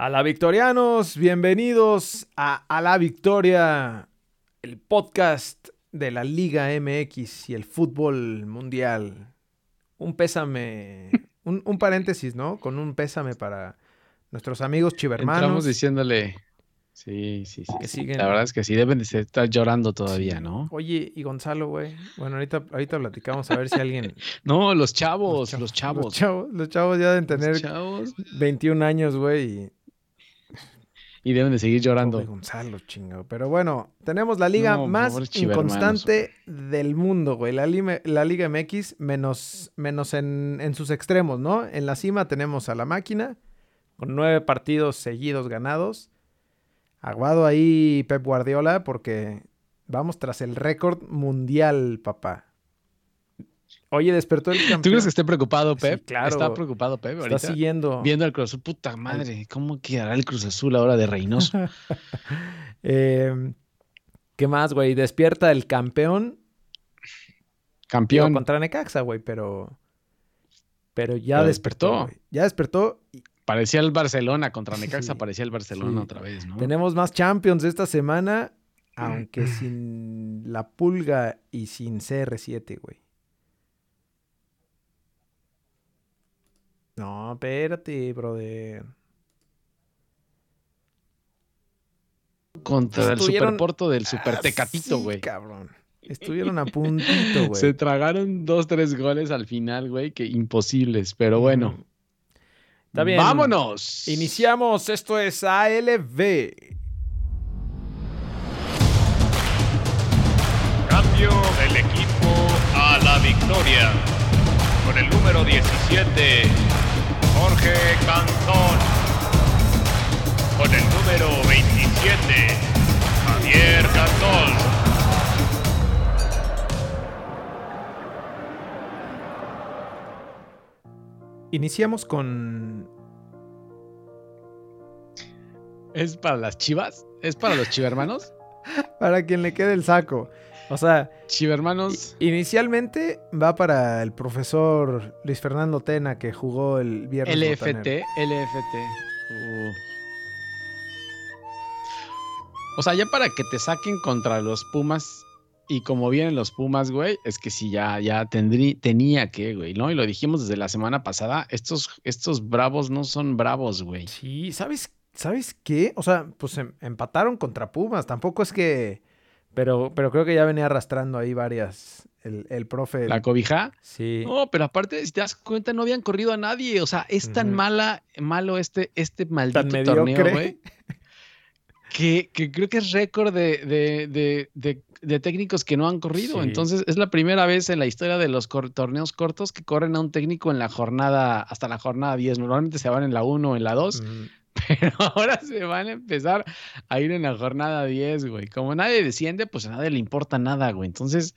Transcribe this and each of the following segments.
A la Victorianos, bienvenidos a A la Victoria, el podcast de la Liga MX y el fútbol mundial. Un pésame, un, un paréntesis, ¿no? Con un pésame para nuestros amigos chivermanos. Estamos diciéndole. Sí, sí, sí. Que sí. siguen- La verdad es que sí, deben de estar llorando todavía, ¿no? Oye, y Gonzalo, güey. Bueno, ahorita, ahorita platicamos a ver si alguien. No, los chavos, los chavos. Los chavos, los chavos ya deben Los tener chavos. 21 años, güey. Y deben de seguir llorando. Pobre Gonzalo, chingado. Pero bueno, tenemos la liga No, más inconstante del mundo, güey. La, la Liga MX, menos, menos en, en sus extremos, ¿no? En la cima tenemos a la máquina, con nueve partidos seguidos ganados. Aguado ahí Pep Guardiola, porque vamos tras el récord mundial, papá. Oye, despertó el campeón. ¿Tú crees que esté preocupado, Sí, Pep? claro. Está preocupado, Pep, Está ahorita. siguiendo. Viendo el Cruz Azul. Puta madre, ¿cómo quedará el Cruz Azul ahora de Reynoso? Eh, ¿Qué más, güey? Despierta el campeón Digo, Campeón. contra Necaxa, güey, pero. Pero ya Pero despertó. Ya despertó. y Parecía el Barcelona contra Necaxa, Sí, parecía el Barcelona sí. otra vez, ¿no? Tenemos más Champions esta semana, aunque sin la pulga y sin CR7, güey. No, espérate, brother. Contra el Estuvieron- Superporto del Ah, Super Tecatito, sí, güey. cabrón. Estuvieron a puntito, güey. Se tragaron dos, tres goles al final, güey, que imposibles, pero bueno. Está bien. ¡Vámonos! Iniciamos, esto es ALV. Cambio del equipo a la victoria. Con el número 17, Jorge Cantón. Con el número 27, Javier Cantón. Iniciamos con ¿Es para las chivas? ¿Es para los chivermanos? Para quien le quede el saco. O sea, Chivermanos. inicialmente va para el profesor Luis Fernando Tena que jugó el viernes. LFT, botanero. LFT. Uh. O sea, ya para que te saquen contra los Pumas y como vienen los Pumas, güey, es que sí, ya, ya tendrí, tenía que, güey, ¿no? Y lo dijimos desde la semana pasada, estos, estos bravos no son bravos, güey. Sí, ¿sabes, ¿sabes qué? O sea, pues em- empataron contra Pumas. Tampoco es que. Pero, pero creo que ya venía arrastrando ahí varias. El, el profe. La cobija. Sí. No, pero aparte, si te das cuenta, no habían corrido a nadie. O sea, es tan mala, malo este, este maldito Tan torneo, güey. Que, que creo que es récord de, de, de, de- de técnicos que no han corrido. Sí. Entonces, es la primera vez en la historia de los cor- torneos cortos que corren a un técnico en la jornada, hasta la jornada 10. Normalmente se van en la 1 o en la 2, Mm, pero ahora se van a empezar a ir en la jornada 10, güey. Como nadie desciende, pues a nadie le importa nada, güey. Entonces,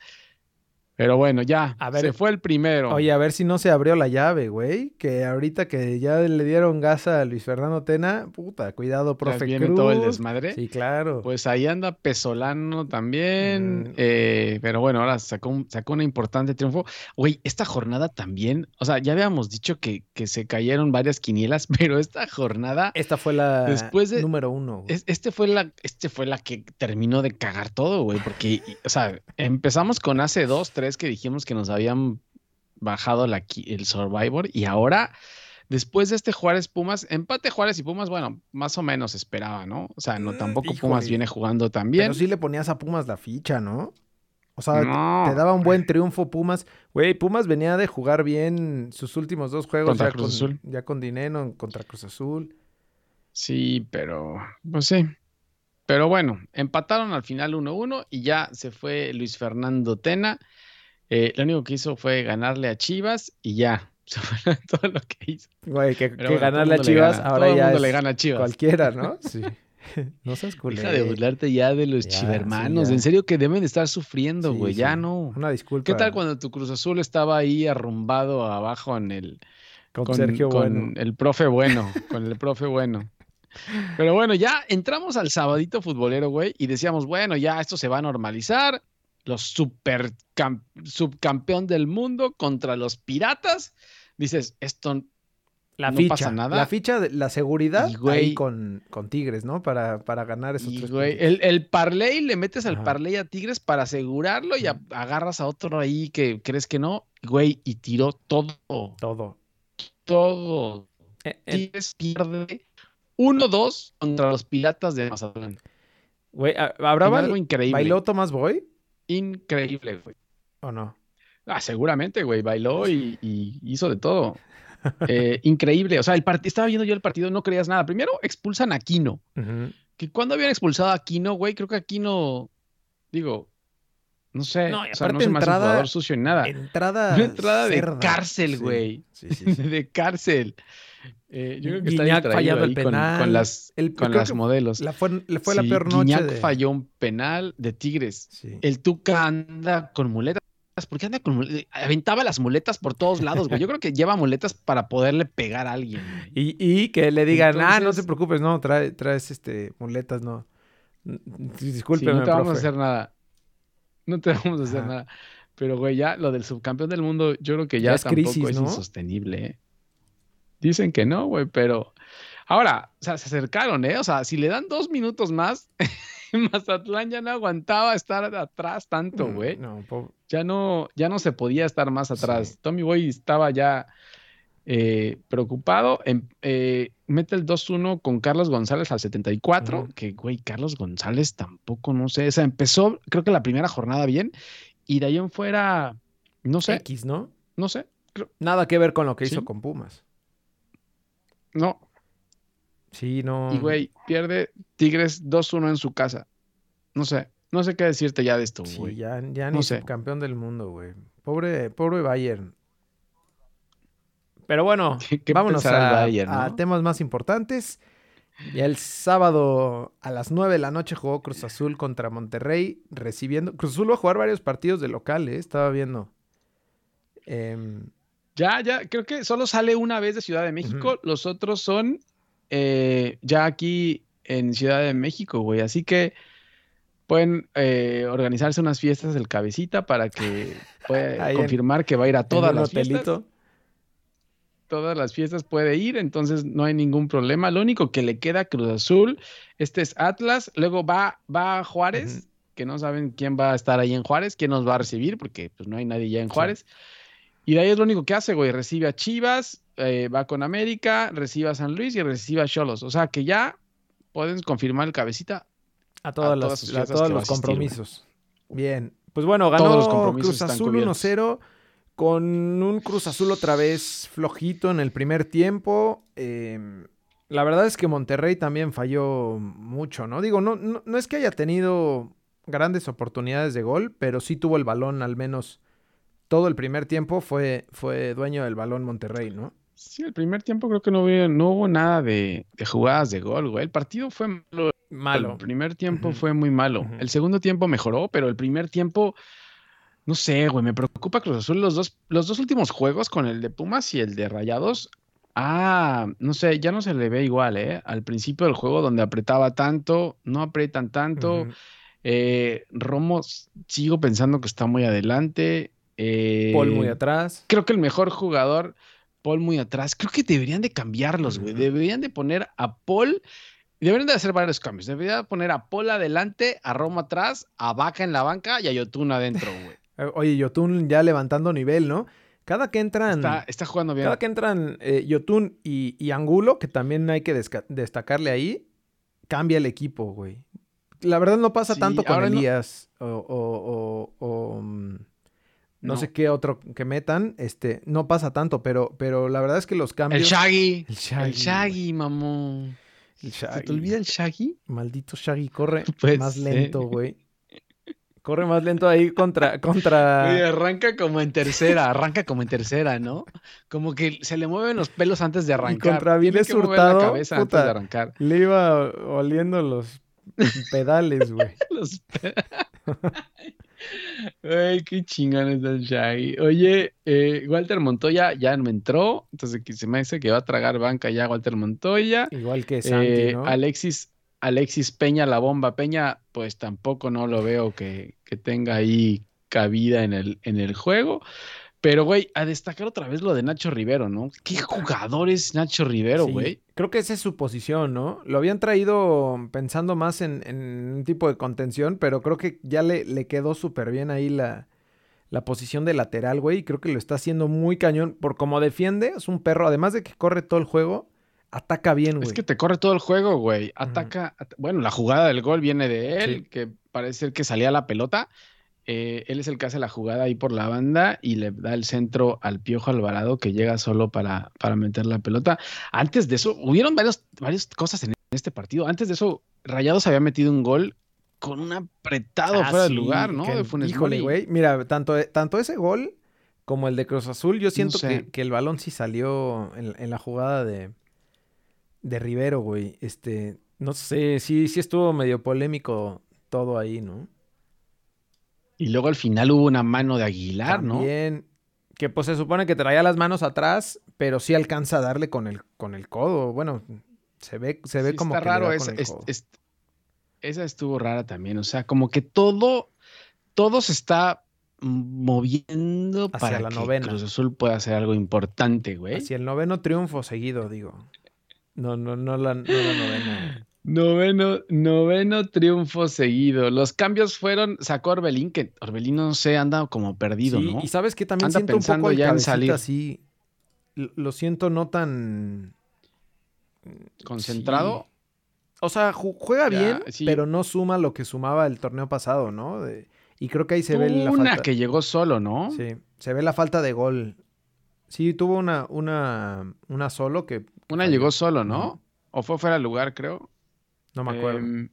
pero bueno, ya, A ver, se fue el primero. Oye, a ver si no se abrió la llave, güey. Que ahorita que ya le dieron gas a Luis Fernando Tena, puta, cuidado, Ya profe viene Cruz. todo el desmadre. Sí, claro. Pues ahí anda Pesolano también. Mm. eh, pero bueno, ahora sacó, un- sacó una importante triunfo. Güey, esta jornada también, o sea, ya habíamos dicho que, que se cayeron varias quinielas, pero esta jornada, Esta fue la Después de- número uno. es- este fue la, este fue la que terminó de cagar todo, güey, porque, o sea, empezamos con hace dos, tres que dijimos que nos habían bajado la, el Survivor y ahora, después de este Juárez Pumas, empate Juárez y Pumas, bueno, más o menos esperaba, ¿no? O sea, no Mm, tampoco Pumas viene jugando tan bien. Pero sí le ponías a Pumas la ficha, ¿no? O sea, te- No. te daba un buen triunfo Pumas. Güey, Pumas venía de jugar bien sus últimos dos juegos Contra ya, Cruz con, Azul. ya con Dineno contra Cruz Azul. Sí, pero pues sí. Pero bueno, empataron al final 1-1 y ya se fue Luis Fernando Tena. Eh, lo único que hizo fue ganarle a Chivas y ya. Todo lo que hizo. Güey, que, bueno, ganarle a Chivas gana, ahora todo el ya mundo es le gana a Chivas. cualquiera, ¿no? Sí. no seas culero. Deja de burlarte ya de los Ya, chivermanos. sí, ya. En serio que deben de estar sufriendo, Sí, güey. Ya sí. no. Una disculpa. ¿Qué tal cuando tu Cruz Azul estaba ahí arrumbado abajo en el, con, con, Sergio con Bueno? el profe bueno, con el profe bueno. Pero bueno, ya entramos al sabadito futbolero, güey, y decíamos, bueno, ya esto se va a normalizar. Los super subcampeón del mundo contra los piratas. Dices, esto La no ficha, pasa nada. la ficha, de- la seguridad Y, güey- ahí con, con Tigres, ¿no? Para, para ganar esos Y, tres güey, el, el parlay, le metes al Ajá. parlay a Tigres para asegurarlo y a- agarras a otro ahí que crees que no, güey, y tiró todo, Todo. todo. Eh, eh, Tigres pierde 1-2 contra los Piratas de Mazatlán. Güey, ¿ha- ¿habrá bail- algo increíble. bailó Tomás Boy Increíble, güey. o no? Ah, seguramente, güey, bailó y, y hizo de todo. Eh, increíble. O sea, el part- estaba viendo yo el partido, no creías nada. Primero expulsan a Aquino. Ujú. Que cuando habían expulsado a Aquino, güey, creo que Aquino, digo, no sé, No, o sea, no se me hace un jugador sucio ni nada. Entrada. Una entrada de cárcel, güey. Sí, sí, sí. de cárcel. Eh, yo creo que está Guiñac fallando el con, penal. con las, El- con las modelos. La fue, le fue la peor noche. Guiñac de- falló un penal de Tigres. Sí. El Tuca anda con muletas. ¿Por qué anda con muletas? Aventaba las muletas por todos lados, güey. Yo creo que lleva muletas para poderle pegar a alguien. Y, y que le digan, ah, no te preocupes, no, trae, traes este, muletas, no. Mm, Sí, Discúlpeme, no te vamos a hacer nada. No te vamos a hacer Ajá. nada. Pero, güey, ya lo del subcampeón del mundo, yo creo que ya, Ya es tampoco crisis, es ¿no? insostenible, ¿eh? Dicen que no, güey, pero. Ahora, o sea, se acercaron, ¿eh? O sea, si le dan dos minutos más, Mazatlán ya no aguantaba estar atrás tanto, Mm, güey. No, po- Ya no, ya no se podía estar más atrás. Sí. Tommy Boy estaba ya eh, preocupado. Em- eh, mete el 2-1 con Carlos González al 74. Ujú. Que, güey, Carlos González tampoco, no sé. O sea, empezó, creo que la primera jornada bien. Y de ahí en fuera, no sé, X, ¿no? no sé. creo- Nada que ver con lo que hizo con Pumas. No. Sí, no. Y, güey, pierde Tigres 2-1 en su casa. No sé. No sé qué decirte ya de esto, Sí, güey. ya, ya No ni sé. campeón del mundo, güey. Pobre, pobre Bayern. Pero bueno, ¿Qué- qué vámonos a, Bayern, a no? temas más importantes. Y el sábado a las 9 de la noche jugó Cruz Azul contra Monterrey, recibiendo. Cruz Azul va a jugar varios partidos de local, ¿eh? Estaba viendo. Em, Ya, ya, creo que solo sale una vez de Ciudad de México, los otros son eh, ya aquí en Ciudad de México, güey. Así que pueden eh, organizarse unas fiestas del cabecita para que pueda Ahí en- confirmar que va a ir a todas las fiestas. Todas las fiestas puede ir, entonces no hay ningún problema. Lo único que le queda Cruz Azul, este es Atlas, luego va, va a Juárez, que no saben quién va a estar ahí en Juárez, quién nos va a recibir, porque pues no hay nadie ya en Sí. Y de ahí es lo único que hace, güey. Recibe a Chivas, eh, va con América, recibe a San Luis y recibe a Cholos. O sea que ya pueden confirmar el cabecita. A, todas las- a todos los asistir, compromisos. Bien. Pues bueno, ganó los Cruz Azul cubiertos. 1-0 con un Cruz Azul otra vez flojito en el primer tiempo. Eh, la verdad es que Monterrey también falló mucho, ¿no? Digo, no, no, no es que haya tenido grandes oportunidades de gol, pero sí tuvo el balón al menos todo el primer tiempo. Fue, fue dueño del balón Monterrey, ¿no? Sí, el primer tiempo creo que no hubo, no hubo nada de, de jugadas de gol, güey. El partido fue malo. Malo. El primer tiempo fue muy malo. El segundo tiempo mejoró, pero el primer tiempo, no sé, güey, me preocupa Cruz Azul. Los dos, los dos últimos juegos con el de Pumas y el de Rayados, ah, no sé, ya no se le ve igual, ¿eh? Al principio del juego donde apretaba tanto, no apretan tanto. Ujú. Eh, Romo, sigo pensando que está muy adelante. Eh, Paul muy atrás. creo que el mejor jugador, Paul muy atrás. Creo que deberían de cambiarlos, güey. Deberían de poner a Paul, deberían de hacer varios cambios. Deberían de poner a Paul adelante, a Roma atrás, a Vaca en la banca y a Yotun adentro, güey. Eh, Oye, Yotun ya levantando nivel, ¿no? Cada que entran. Está, está jugando bien. Cada que entran eh, Yotun y, y Angulo, que también hay que destacarle ahí, cambia el equipo, güey. La verdad no pasa Sí, tanto con no- Elías o, o- o- o, mm, no, No. sé qué otro que metan, este, no pasa tanto, pero, pero la verdad es que los El cambios... Shaggy. El Shaggy, El Shaggy, mamón. El ¿Se Shaggy. te olvida el Shaggy? Maldito Shaggy, corre más lento, güey. Corre más lento ahí contra... contra... Oye, arranca como en tercera, arranca como en tercera, ¿no? Como que se le mueven los pelos antes de arrancar. contra Viles Hurtado, la cabeza antes puta. de arrancar. Le iba oliendo los pedales, güey. Los pe- Ay, qué chingón está el Shaggy. Oye, eh, Walter Montoya ya no entró, entonces que se me hace que va a tragar banca ya Walter Montoya. Igual que Santi, Eh, ¿no? Alexis, Alexis Peña, la bomba Peña, pues tampoco no lo veo que, que tenga ahí cabida en el, en el juego. Pero, güey, a destacar otra vez lo de Nacho Rivero, ¿no? ¿Qué jugador es Nacho Rivero, Sí, güey? Creo que esa es su posición, ¿no? Lo habían traído pensando más en, en un tipo de contención, pero creo que ya le, le quedó súper bien ahí la, la posición de lateral, güey. Y creo que lo está haciendo muy cañón. Por cómo defiende, es un perro. Además de que corre todo el juego, ataca bien, güey. Es que te corre todo el juego, güey. Ataca. at- Bueno, la jugada del gol viene de él, que parece ser que salía la pelota. Eh, él es el que hace la jugada ahí por la banda y le da el centro al Piojo Alvarado que llega solo para, para meter la pelota. Antes de eso, hubieron varios, varias cosas en este partido. Antes de eso, Rayados había metido un gol con un apretado Ah, fuera sí, del lugar, ¿no? que- de Funes híjole, güey. Mira, tanto, tanto ese gol como el de Cruz Azul, yo siento sé. que, que el balón sí salió en, en la jugada de, de Rivero, güey. Este, no sé, sí, sí estuvo medio polémico todo ahí, ¿no? Y luego al final hubo una mano de Aguilar, ¿no? También, que pues se supone que traía las manos atrás, pero sí alcanza a darle con el, con el codo. Bueno, se ve, se ve Sí, como está que raro esa, es- es- esa estuvo rara también, o sea, como que todo, todo se está moviendo Hacia para la que novena. Cruz Azul pueda hacer algo importante, güey. Hacia el noveno triunfo seguido, digo. No, no, no la, no la novena. Noveno, noveno triunfo seguido. Los cambios fueron, sacó a Orbelín, que Orbelín no sé, anda como perdido, Sí, ¿no? y sabes que también Anda siento un pensando poco el ya en salir. así. Lo siento no tan Concentrado. Sí. O sea, ju- juega Ya, bien, sí. pero no suma lo que sumaba el torneo pasado, ¿no? De- y creo que ahí se ve la una falta. que llegó solo, ¿no? Sí, se ve la falta de gol. Sí, tuvo una, una, una solo que Una falló. llegó solo, ¿no? O fue fuera de lugar, creo. No me acuerdo. Em,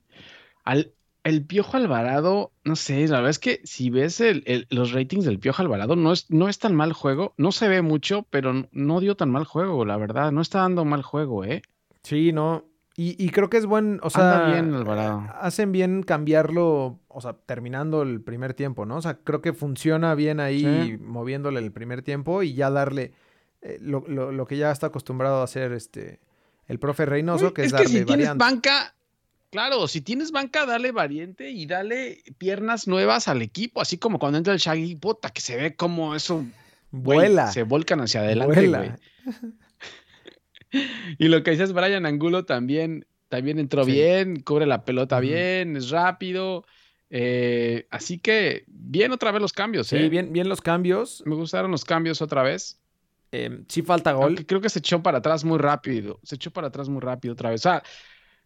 al, el Piojo Alvarado, no sé, la verdad es que si ves el- el- los ratings del Piojo Alvarado, no es, no es tan mal juego, no se ve mucho, pero no dio tan mal juego, la verdad, no está dando mal juego, ¿eh? Sí, no. Y, y creo que es buen, o sea, Anda bien Alvarado. hacen bien cambiarlo, o sea, terminando el primer tiempo, ¿no? O sea, creo que funciona bien ahí Sí. moviéndole el primer tiempo y ya darle eh, lo, lo- lo que ya está acostumbrado a hacer este el profe Reynoso, que es, es que darle si tienes variante. banca, claro, si tienes banca, dale variante y dale piernas nuevas al equipo, así como cuando entra el Shaggy, puta, que se ve como eso, Vuela. se volcan hacia adelante, vuela. güey. Y lo que dices, Brian Angulo también, también entró Sí. bien, cubre la pelota bien, es rápido. eh, así que bien otra vez los cambios, Sí, ¿eh? bien, bien los cambios. Me gustaron los cambios otra vez. Eh, sí falta gol. Aunque creo que se echó para atrás muy rápido. Se echó para atrás muy rápido otra vez. O sea,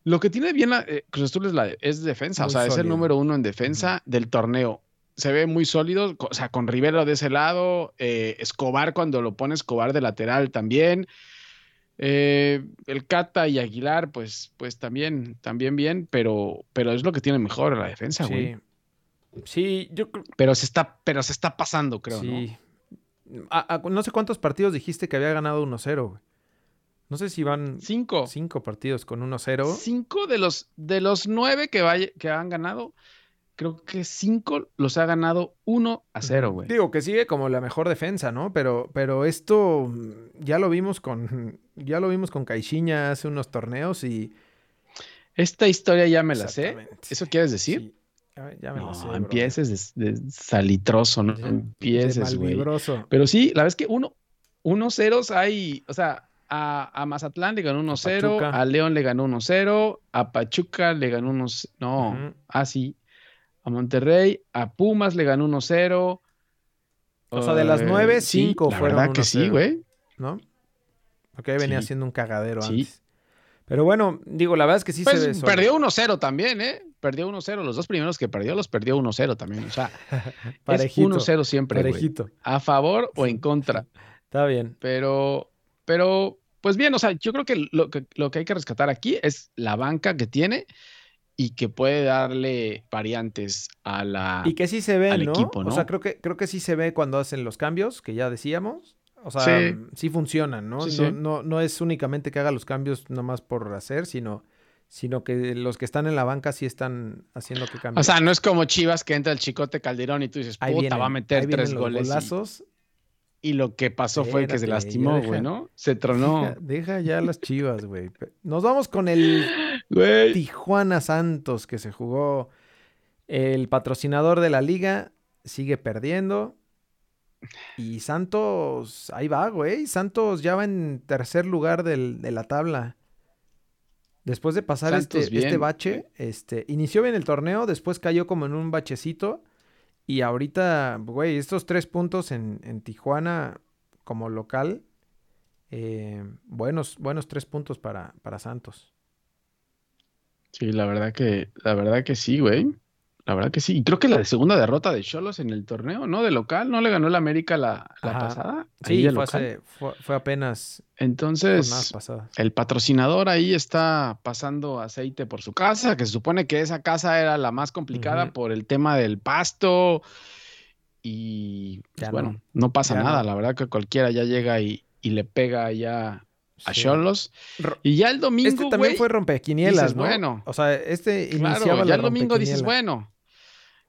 lo que tiene bien la, eh, Cruz Azul es, la, es defensa. Muy o sea, es el número uno en defensa del torneo. Se ve muy sólido. O sea, con Rivero de ese lado. eh, Escobar cuando lo pone Escobar de lateral también. eh, el Cata y Aguilar, pues, pues también, también bien, pero, pero es lo que tiene mejor la defensa, güey. Sí. Sí, yo creo Pero se está, pero se está pasando, creo, ¿no? sí. A- a- no sé cuántos partidos dijiste que había ganado 1-0, güey. No sé si van Cinco. cinco partidos con 1-0. Cinco de los, de los nueve que, vaya- que han ganado, creo que cinco los ha ganado uno a cero, güey. Digo que sigue como la mejor defensa, ¿no? Pero, pero esto mm, ya lo vimos con ya lo vimos con Caixinha hace unos torneos y Esta historia ya me la sé. ¿Eso quieres decir? Sí, ya, me no, la sé. empieces de, de salitroso, no Ya, empieces, güey. Pero sí, la es que uno, unos ceros hay, o sea, a, a Mazatlán le ganó 1-0, Pachuca. a León le ganó 1-0, a Pachuca le ganó unos, no, Ujú. ah, sí, a Monterrey, a Pumas le ganó 1-0. O sea, de las Eh, nueve, sí, cinco la fueron verdad que sí, 1-0. güey. ¿no? Porque venía Sí. siendo un cagadero Sí. antes. Pero bueno, digo, la verdad es que sí Pues se ve perdió 1-0 también, ¿eh? Perdió 1-0. Los dos primeros que perdió los perdió 1-0 también. O sea, es Parejito, 1-0 siempre, güey. Parejito. A favor o en contra. Está bien. Pero, pero, pues bien, o sea, yo creo que lo, que lo que hay que rescatar aquí es la banca que tiene y que puede darle variantes a la. Y que sí se ve, ¿no? equipo, O ¿no? sea, creo que, creo que sí se ve cuando hacen los cambios, que ya decíamos. O sea, Sí. sí, funcionan, ¿no? Sí, no, sí. No, no es únicamente que haga los cambios nomás por hacer, sino, sino que los que están en la banca sí están haciendo que cambien. O sea, no es como Chivas que entra el chicote Calderón y tú dices, puta, vienen, va a meter tres los goles. golazos. Y, lo que pasó fue que se lastimó, güey, ¿no? Se tronó. Deja, deja ya las chivas, güey. Nos vamos con el. Tijuana Santos que se jugó. El patrocinador de la liga sigue perdiendo. Y Santos, ahí va, güey. Santos ya va en tercer lugar del- de la tabla. Después de pasar este, este bache, este, inició bien el torneo, después cayó como en un bachecito. Y ahorita, güey, estos tres puntos en, en Tijuana como local, eh, buenos, buenos tres puntos para, para Santos. Sí, la verdad que, la verdad que sí, güey. La verdad que sí. Y creo que la segunda derrota de Cholos en el torneo, ¿no? De local, ¿no le ganó el América la, la pasada? Sí, fue, hace- fue, fue apenas Entonces, el patrocinador ahí está pasando aceite por su casa, que se supone que esa casa era la más complicada por el tema del pasto. Y pues, Ya no. bueno, no, pasa Ya nada. no. La verdad que cualquiera ya llega y, y le pega ya a. Cholos. Y ya el domingo, Este también fue rompequinielas, dices, ¿no? bueno. O sea, este Claro, iniciaba ya la el domingo dices, bueno,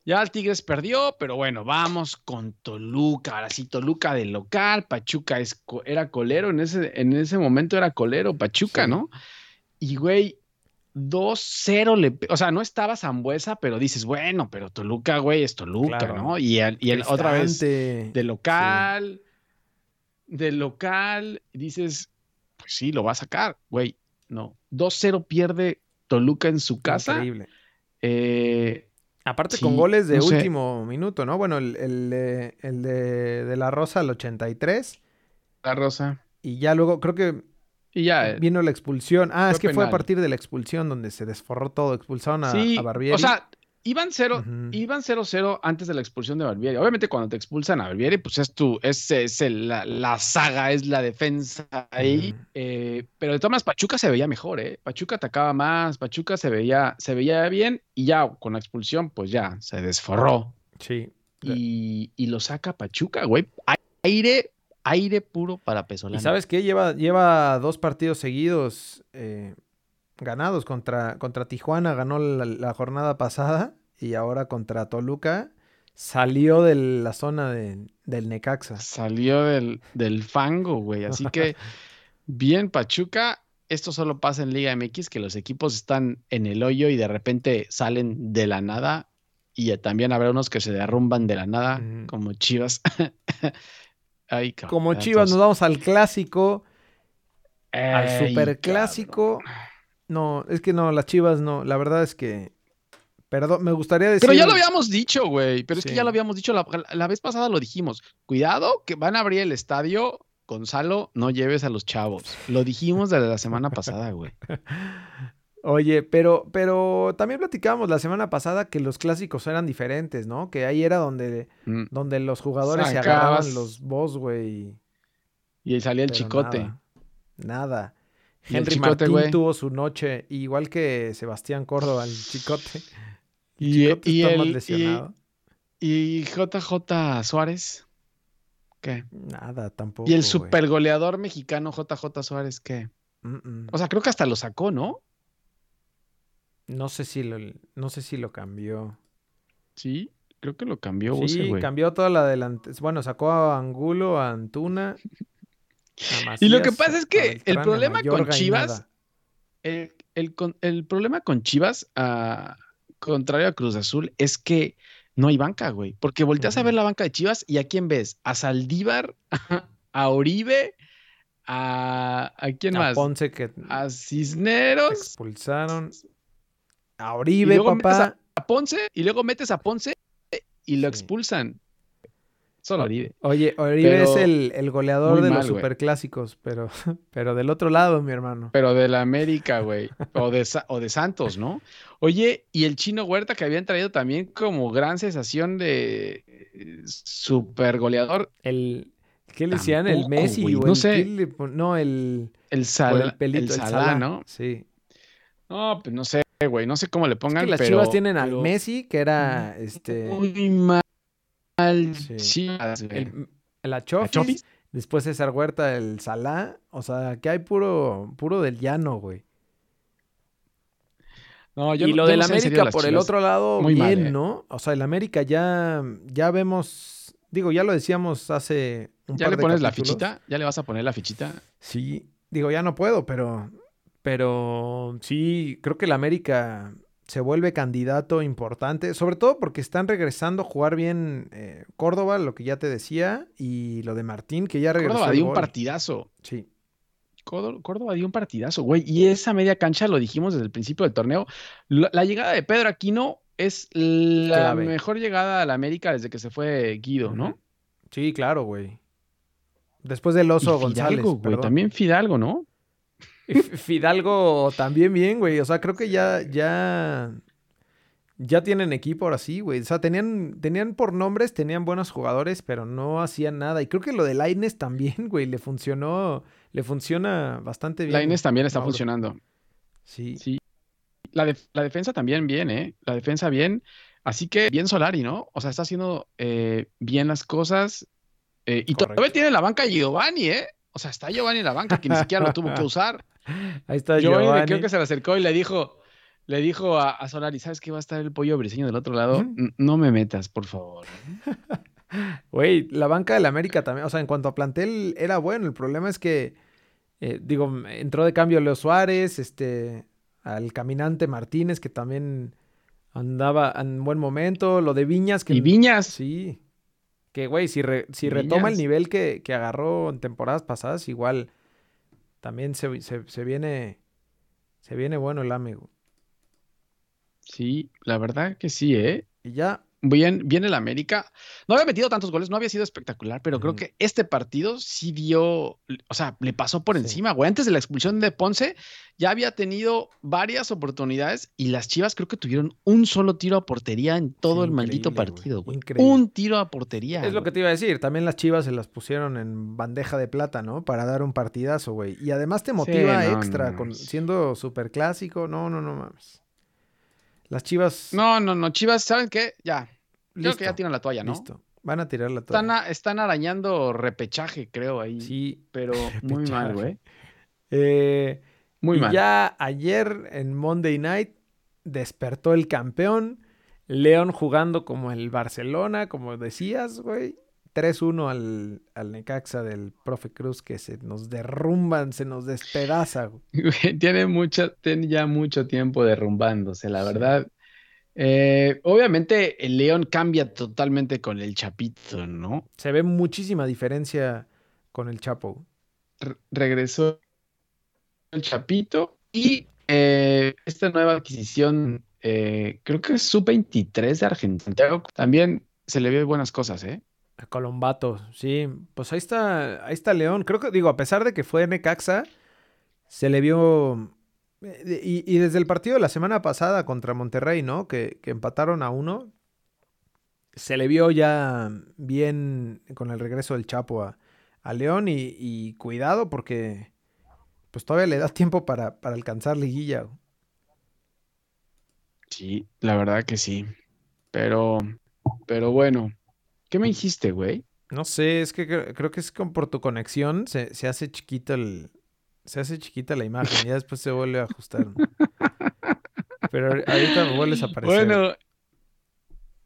ya el Tigres perdió, pero bueno, vamos con Toluca. Ahora sí, Toluca del local, Pachuca es era colero, en ese, en ese momento era colero, Pachuca, Sí. ¿no? Y güey, 2-0 le, o sea, no estaba Zambuesa, pero dices, bueno, pero Toluca, güey, es Toluca, Claro. ¿no? Y, el- y el- otra vez de local, de local, dices, pues sí, lo va a sacar, güey. No, 2-0 pierde Toluca en su casa. Increíble. Eh, Aparte Sí, con goles de no sé. último minuto, ¿no? Bueno, el, el de, el de, de la Rosa al 83 la Rosa. y ya luego creo que Y ya. eh, vino la expulsión. Ah, es que fue a partir de la expulsión donde se desforró todo. Expulsaron a, sí, a Barbieri. o sea, iban 0 Ujú. iban 0-0 antes de la expulsión de Barbieri. Obviamente cuando te expulsan a Barbieri, pues es tu, es, es el- la, la saga, es la defensa ahí. Eh, pero de todas maneras, Pachuca se veía mejor, ¿eh? Pachuca atacaba más, Pachuca se veía, se veía bien y ya con la expulsión, pues ya se desforró. Sí. Y, y lo saca Pachuca, güey. Aire, aire puro para Pesolano. ¿Y sabes qué? Lleva, lleva dos partidos seguidos eh, ganados contra, contra Tijuana, ganó la, la jornada pasada y ahora contra Toluca salió de la zona de- del Necaxa. Salió del, del fango, güey. Así que, bien, Pachuca. Esto solo pasa en Liga MX, que los equipos están en el hoyo y de repente salen de la nada. Y también habrá unos que se derrumban de la nada, como Chivas. Ay, Como Chivas, nos vamos al clásico, al superclásico. No, es que no, las Chivas no. La verdad es que. Perdón, me gustaría decir. Pero ya lo habíamos dicho, güey. Pero es que ya lo habíamos dicho. La, la vez pasada lo dijimos. Cuidado que van a abrir el estadio. Gonzalo, no lleves a los chavos. Lo dijimos desde la semana pasada, güey. Oye, pero, pero también platicábamos la semana pasada que los clásicos eran diferentes, ¿no? Que ahí era donde, Mm. donde los jugadores se agarraban los boss, güey. Y ahí salía el chicote. Nada. nada. Henry Chicote, Martín tuvo su noche, igual que Sebastián Córdoba, el chicote. El Y, chicote y está el- lesionado. y, y JJ Suárez. ¿Qué? Nada, tampoco. Y el super goleador mexicano JJ Suárez, ¿qué? Mm, mm. O sea, creo que hasta lo sacó, ¿no? No sé si lo, no sé si lo cambió. Sí, creo que lo cambió Sí, cambió toda la delante. Bueno, sacó a Angulo, a Antuna. Y lo que pasa es que el problema con Chivas. El, el el problema con Chivas, contrario a Cruz Azul, es que no hay banca, güey. Porque volteas a ver la banca de Chivas y ¿a quién ves? A Saldívar, a Oribe, a... ¿A quién A más? Ponce que A Cisneros, expulsaron. A Oribe, papá. a Ponce y luego metes a Ponce y lo Sí. expulsan. Solo Oribe. Oye, Oribe Pero es el, el goleador de mal, los superclásicos, pero, pero del otro lado, mi hermano. Pero de la América, güey. O de, o de Santos, ¿no? Oye, y el chino Huerta que habían traído también como gran sensación de eh, super goleador, El, ¿Qué le decían? El Messi, güey, no el sé. ¿qué le pon- no, el, el Sala, el pelito, el ¿no? Sí. No, pues no sé, güey. No sé cómo le Es pongan, que las pero, Chivas tienen al pero Messi, que era este Muy mal. Sí. Chivas, güey. el, la ¿La Chofis, después César Huerta, el Salah, o sea, que hay puro, puro del llano, güey. No, yo y lo del no serio América por el otro lado, Muy bien, mal, ¿eh? ¿no? O sea, el América ya, ya vemos, digo, ya lo decíamos hace un ¿Ya par le de pones la fichita? ¿Ya le vas a poner la fichita? Sí, digo, ya no puedo, pero, pero sí, creo que el América se vuelve candidato importante, sobre todo porque están regresando a jugar bien eh, Córdoba, lo que ya te decía, y lo de Martín, que ya regresó. Córdoba dio un partidazo. Sí. Córdoba, dio un partidazo, güey. Y esa media cancha, lo dijimos desde el principio del torneo, la, la llegada de Pedro Aquino es la Clave. mejor llegada a la América desde que se fue Guido, ¿no? Sí, claro, güey. Después del Y Oso González. Fidalgo, güey. perdón. También Fidalgo, ¿no? Fidalgo también bien, güey. O sea, creo que ya, ya, ya tienen equipo ahora sí, güey. O sea, tenían, tenían por nombres, tenían buenos jugadores, pero no hacían nada. Y creo que lo de Laines también, güey, le funcionó, le funciona bastante bien. La Inés también está Mauro. funcionando. Sí. Sí. La defensa también bien, ¿eh? La defensa bien. Así que bien Solari, ¿no? O sea, está haciendo eh, bien las cosas. eh, y Correcto. todavía tiene la banca Giovanni, ¿eh? O sea, está Giovanni en la banca que ni siquiera lo tuvo que usar. Ahí está Giovanni, Giovanni. creo que se le acercó y le dijo, le dijo a, a Solari, ¿sabes qué va a estar el pollo briseño del otro lado? No me metas, por favor. Güey, la banca del América también, o sea, en cuanto a plantel era bueno. El problema es que, eh, digo, entró de cambio Leo Suárez, este, al caminante Martínez, que también andaba en buen momento. Lo de Viñas, que Y Viñas, sí, que güey, si, re- si retoma el nivel que, que agarró en temporadas pasadas, igual también se, se- se viene, se viene bueno el amigo. sí, la verdad que sí, ¿eh? Y ya, Bien, bien el América. No había metido tantos goles, no había sido espectacular, pero creo que este partido sí dio, o sea, le pasó por Sí. encima, güey. Antes de la expulsión de Ponce, ya había tenido varias oportunidades y las Chivas creo que tuvieron un solo tiro a portería en todo el maldito partido, güey. increíble. Un tiro a portería. Es lo que te iba a decir. También las chivas se las pusieron en bandeja de plata, ¿no? Para dar un partidazo, güey. Y además te motiva no extra, con, siendo súper clásico. No, no, no mames. Las chivas. No, no, no, Chivas, ¿saben qué? Ya, creo listo, que ya tiran la toalla, ¿no? Listo. Van a tirar la toalla. Están, a- están arañando repechaje, creo, ahí. Sí. Pero muy mal, güey. Eh, Muy y mal. ya ayer en Monday Night despertó el campeón. León jugando como el Barcelona, como decías, güey. 3-1 al, al Necaxa del profe Cruz que se nos derrumban, se nos despedaza. güey. Tiene mucho, tiene ya mucho tiempo derrumbándose, la Sí. verdad. Eh, obviamente el León cambia totalmente con el Chapito, ¿no? Se ve muchísima diferencia con el Chapo. Re- regresó el Chapito y eh, esta nueva adquisición, eh, creo que es sub-23 de Argentina. También se le ve buenas cosas, ¿eh? A Colombato, sí. Pues ahí está, ahí está León. Creo que, digo, a pesar de que fue Necaxa, se le vio. Y, y desde el partido de la semana pasada contra Monterrey, ¿no? Que, que empataron a uno. Se le vio ya bien con el regreso del Chapo a, a León. Y, y cuidado porque pues todavía le da tiempo para, para alcanzar liguilla. Sí, la verdad que sí. Pero, pero bueno, ¿qué me dijiste, güey? No sé, es que cre- creo que es como por tu conexión, se, se hace chiquito el, se hace chiquita la imagen, ya después se vuelve a ajustar. ¿no? Pero ahor- ahorita vuelves a aparecer. Bueno,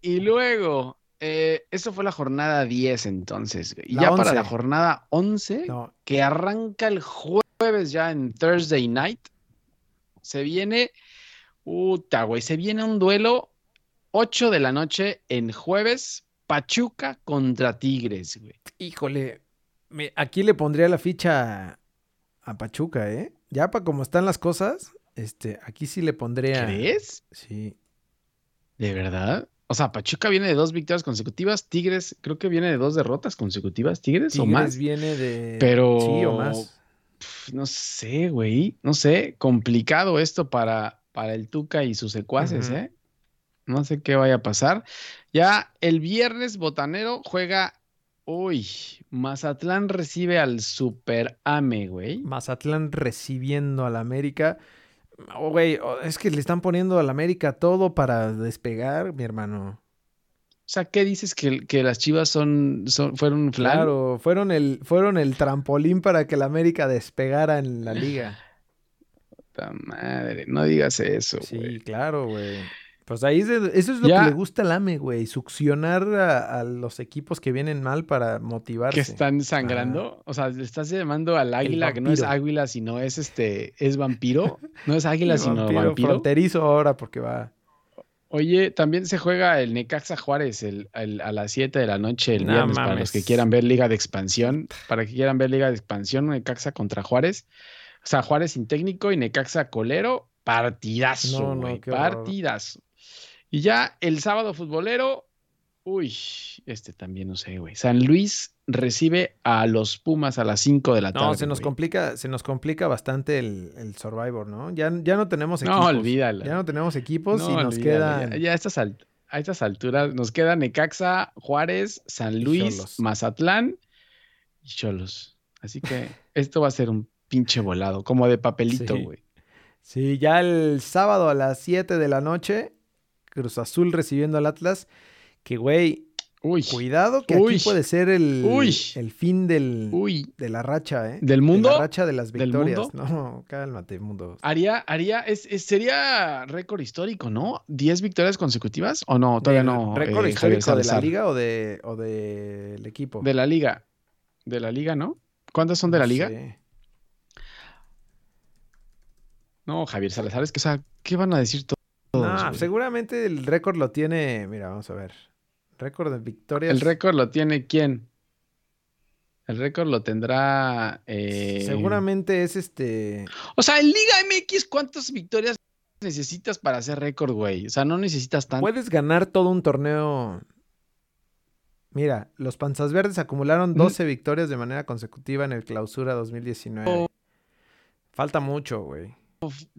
y luego, eh, eso fue la jornada 10 entonces. Y La ya para 11. la jornada 11, No, que arranca el jueves ya en Thursday Night, se viene, puta, güey, se viene un duelo 8 de la noche en jueves, Pachuca contra Tigres, güey. híjole, me- aquí le pondría la ficha a, Pachuca, ¿eh? Ya para como están las cosas, este, aquí sí le pondría. ¿Crees? Sí. ¿De verdad? O sea, Pachuca viene de dos victorias consecutivas, Tigres creo que viene de dos derrotas consecutivas, Tigres, o Tigres más. viene de. Pero- Sí, o más. Pf, No sé, güey. No sé. Complicado esto para, para el Tuca y sus secuaces. ¿eh? No sé qué vaya a pasar. Ya el viernes Botanero juega. Uy, Mazatlán recibe al Super Ame, güey. Mazatlán recibiendo al América. Oh, güey, oh, es que le están poniendo al América todo para despegar, mi hermano. O sea, ¿qué dices que, que las chivas son, son, fueron flan? Claro, fueron el, fueron el trampolín para que el América despegara en la liga. Puta madre, no digas eso, Sí, güey. claro, güey. Pues ahí es de- eso es lo Ya. que le gusta al AME, güey. Succionar a, a los equipos que vienen mal para motivarse. Que están sangrando. O sea, le estás llamando al águila, que no es águila, sino es este, es vampiro. No es águila, El sino vampiro vampiro. fronterizo ahora porque va. Oye, también se juega el Necaxa Juárez el- el- a las 7 de la noche el No viernes para los que quieran ver Liga de Expansión. Para que quieran ver Liga de Expansión, Necaxa contra Juárez. O sea, Juárez sin técnico y Necaxa colero. Partidazo, No, no, partidazo. Y ya el sábado futbolero. Uy, este también no sé, güey. San Luis recibe a los Pumas a las 5 de la tarde. No, se nos güey. complica, se nos complica bastante el, el Survivor, ¿no? Ya, ya no tenemos No, equipos. olvídalo. Ya no tenemos equipos y No, nos quedan. Ya, ya a, estas al- a estas alturas nos queda Necaxa, Juárez, San Luis. Mazatlán y Cholos. Así que esto va a ser un pinche volado, como de papelito, Sí. güey. Sí, ya el sábado a las 7 de la noche, Cruz Azul recibiendo al Atlas. Que, güey, Uy, cuidado que Uy. aquí puede ser el, Uy. el fin del, uy. de la racha, ¿eh? ¿Del De mundo? la racha de las ¿Del victorias. No, cálmate, mundo. Haría, haría, es, es- sería récord histórico, ¿no? ¿10 victorias consecutivos? ¿O no? Todavía ¿Del no. ¿Récord eh, Javier histórico de la liga o de o del equipo? De la liga. De la liga, ¿no? ¿Cuántas son de la liga? No, Javier Salazar, es que, o sea, ¿qué van a decir to- todos? Güey? seguramente el récord lo tiene. Mira, vamos a ver. Récord de victorias. ¿El récord lo tiene quién? El récord lo tendrá. eh, Seguramente es este. O sea, en Liga MX, ¿cuántas victorias necesitas para hacer récord, güey? O sea, no necesitas tanto. Puedes ganar todo un torneo. Mira, los Panzas Verdes acumularon Ujú. 12 victorias de manera consecutiva en el Clausura 2019. Oh. Falta mucho, güey.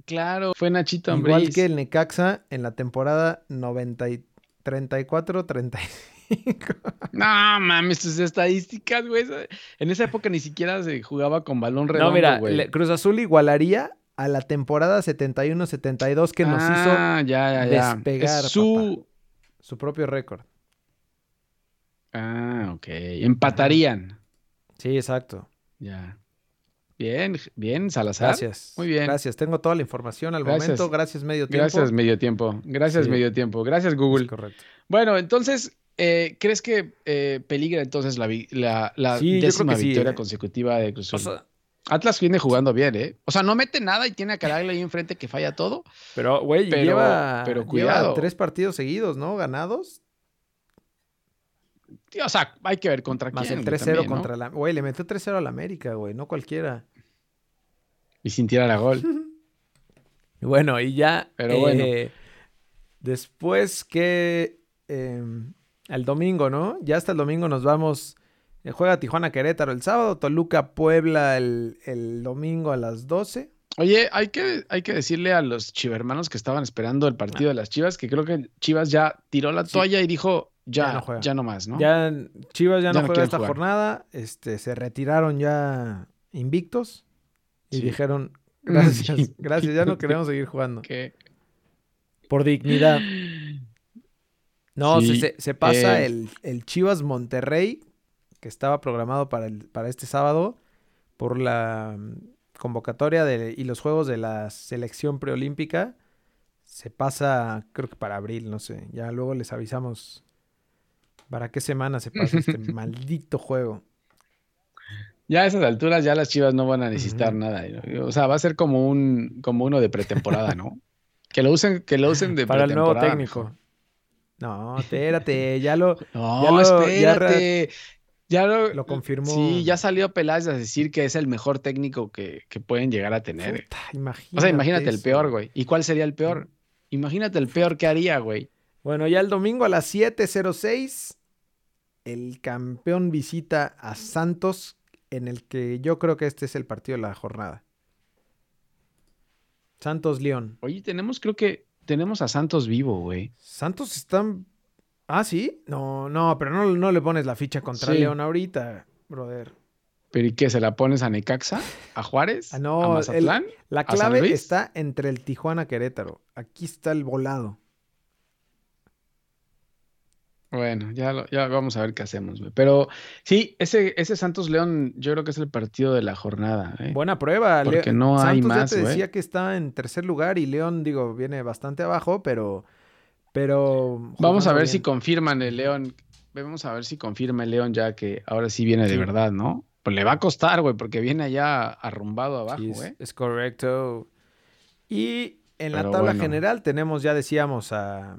Claro, fue Nachito Igual Ambriz. que el Necaxa en la temporada 90 y 34-35. No mames, tus estadísticas, güey. En esa época ni siquiera se jugaba con balón redondo, No, mira, güey. Cruz Azul igualaría a la temporada 71-72 que nos hizo ah, ya, ya, ya. despegar, Es su. su propio récord. Ah, ok. Empatarían. Sí, exacto. Ya. Bien, bien, Salazar. Gracias. Muy bien. Gracias. Tengo toda la información al Gracias. momento. Gracias, medio tiempo. Gracias, medio tiempo. Gracias, Sí. medio tiempo. Gracias, Es Google. correcto. Bueno, entonces, eh, ¿crees que eh, peligra entonces la, la, la Sí, décima sí, victoria eh. consecutiva de Cruz O Azul? sea, Atlas viene jugando bien, ¿eh? O sea, no mete nada y tiene a Caragla ahí enfrente que falla todo. pero, güey, Pero- lleva, pero lleva cuidado. tres partidos seguidos, ¿no? Ganados. Tío, o sea, hay que ver contra Más quién. el güey, 3-0 también, ¿no? contra la... Güey, le metió 3-0 al América, güey. No cualquiera. Y sin tirar a gol. Bueno, y ya... Pero bueno. eh, Después que... eh, el domingo, ¿no? Ya hasta el domingo nos vamos... eh, juega Tijuana Querétaro el sábado, Toluca Puebla el, el domingo a las 12. Oye, hay que, hay que decirle a los chivermanos que estaban esperando el partido de las Chivas que creo que Chivas ya tiró la Sí. toalla y dijo ya, Ya ya no no, juega. más, ¿no? Ya Chivas ya, Ya no no juega esta jugar. jornada. Este, se retiraron ya invictos. Y Sí. dijeron, gracias, Sí. gracias, ya no queremos seguir jugando. Que- Por dignidad. No, se- Sí, se, se pasa eh. el, el Chivas Monterrey, que estaba programado para, el, para este sábado, por la mm, convocatoria de, y los juegos de la selección preolímpica. Se pasa, creo que para abril, no sé. Ya luego les avisamos para qué semana se pasa este maldito juego. Ya a esas alturas ya las Chivas no van a necesitar nada. ¿no? O sea, va a ser como un como uno de pretemporada, ¿no? que lo usen, que lo usen de para el nuevo pretemporada. técnico. No, espérate, ya lo, No, Ya lo- ya espérate. Ya lo, lo confirmó. Sí, ya salió Peláez a decir que es el mejor técnico que, que pueden llegar a tener. Puta, imagínate O sea, imagínate el peor, güey. ¿Y cuál sería el peor? Imagínate el peor que haría, güey. Bueno, ya el domingo a las 7:06, el campeón visita a Santos, en el que yo creo que este es el partido de la jornada. Santos León. Oye, tenemos, creo que tenemos a Santos vivo, güey. Santos están. Ah, sí. No, no, pero no, no le pones la ficha contra Sí. León ahorita, brother. ¿Pero y qué? ¿Se la pones a Necaxa? ¿A Juárez? Ah, no, ¿A el- Mazatlán? La ¿A San clave está entre el Tijuana Querétaro. Aquí está el volado. Bueno, ya, lo- ya vamos a ver qué hacemos, güey. Pero sí, ese, ese Santos León, yo creo que es el partido de la jornada. ¿eh? Buena prueba. Porque Le- no hay Santos más, ya te güey. decía que está en tercer lugar y León, digo, viene bastante abajo, pero Pero. Vamos a ver si confirman el León. Vamos a ver si confirma el León ya que ahora sí viene de Sí. verdad, ¿no? Pues le va a costar, güey, porque viene allá arrumbado abajo, Sí, es, güey. es correcto. Y en la tabla bueno. general tenemos, ya decíamos, a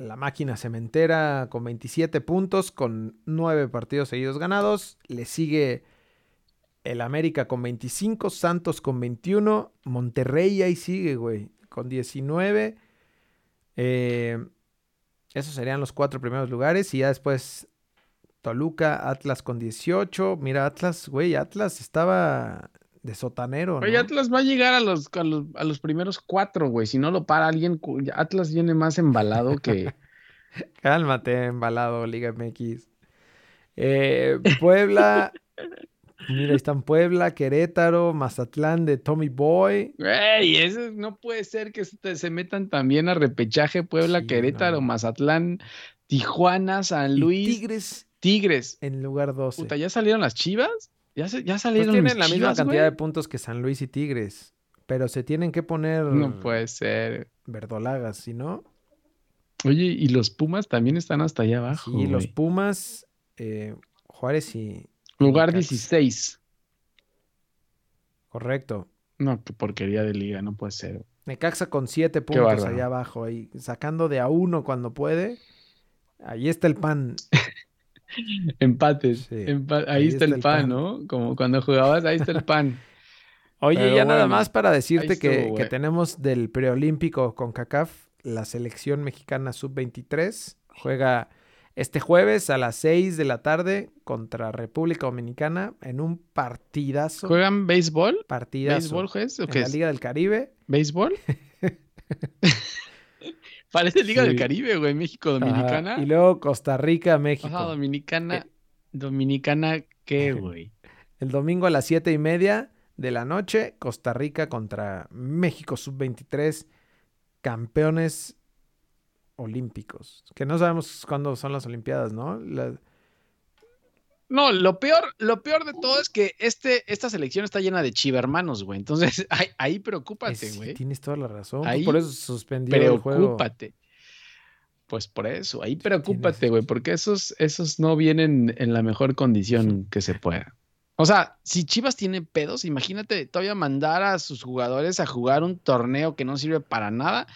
la máquina cementera con 27 puntos, con 9 partidos seguidos ganados. Le sigue el América con 25, Santos con 21, Monterrey ahí sigue, güey, con 19. Eh, esos serían los cuatro primeros lugares. Y ya después Toluca, Atlas con 18. Mira, Atlas, güey, Atlas estaba de sotanero, ¿no? Oye, Atlas va a llegar a los, a los, a los primeros cuatro, güey. Si no lo para alguien, Atlas viene más embalado que. Cálmate, embalado, Liga MX. Eh, Puebla. Mira, ahí están Puebla, Querétaro, Mazatlán de Tommy Boy. Güey, eso no puede ser que se, se metan también a repechaje Puebla, Sí, Querétaro, no. Mazatlán, Tijuana, San y Luis, Tigres Tigres. en lugar 12. Puta, ¿ya salieron las chivas? ¿Ya, se- ya Pues salieron tienen mis la misma Chivas, cantidad güey? de puntos que San Luis y Tigres. Pero se tienen que poner No puede ser. verdolagas, si no. Oye, y los Pumas también están hasta allá abajo. Sí, los. Pumas, eh, Juárez y. Lugar Necaxa. 16. Correcto. No, qué porquería de liga, no puede ser. Necaxa con 7 puntos allá abajo, ahí, sacando de a uno cuando puede. Ahí está el pan. Empates. Sí, empa- ahí, está, el pan, ¿no? Como cuando jugabas, ahí está el pan. Oye, Pero ya nada más para decirte que, tenemos del preolímpico con CACAF, la selección mexicana sub-23 juega este jueves a las 6 de la tarde contra República Dominicana en un partidazo. ¿Juegan béisbol? partidazo ¿Béisbol, juez? ¿O en qué la es? Liga del Caribe. ¿Béisbol? Parece Liga del. Caribe, güey. México, Ajá, Dominicana. Y luego Costa Rica, México. Ajá, Dominicana. Eh. Dominicana, ¿qué, güey? El domingo a las 7 y media de la noche, Costa Rica contra México sub-23, campeones olímpicos. Que no sabemos cuándo son las Olimpiadas, ¿no? La- No, lo peor, lo peor de todo es que este, esta selección está llena de chivermanos, güey. Entonces, ahí, ahí preocúpate, es- güey. tienes toda la razón. Ahí por eso suspendió el juego. Preocúpate. Pues por eso, ahí preocúpate, güey, porque esos, esos no vienen en la mejor condición que se pueda. O sea, si Chivas tiene pedos, imagínate todavía mandar a sus jugadores a jugar un torneo que no sirve para nada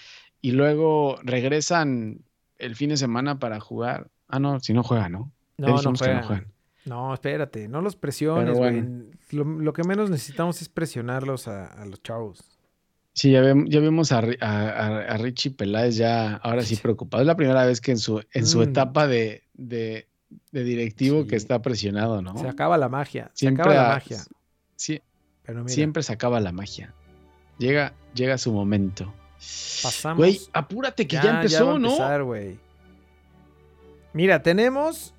y luego regresan el fin de semana para jugar. Ah, no, si no juegan, ¿no? No, no que juegan. No, espérate, no los presiones, güey. bueno. Lo, lo que menos necesitamos es presionarlos a, a los chavos. Sí, ya, vemos, ya vemos a, Ri- a- a- a Richie Peláez ya ahora sí preocupado. Es la primera vez que en su, en su Mm. etapa de, de- de directivo Sí. que está presionado, ¿no? Se acaba la magia. Se Siempre acaba la magia. Sí, Pero mira, siempre se acaba la magia. Llega, llega su momento. pasamos. Güey, apúrate que ya, empezó, va a ¿no? empezar, güey. Mira, tenemos.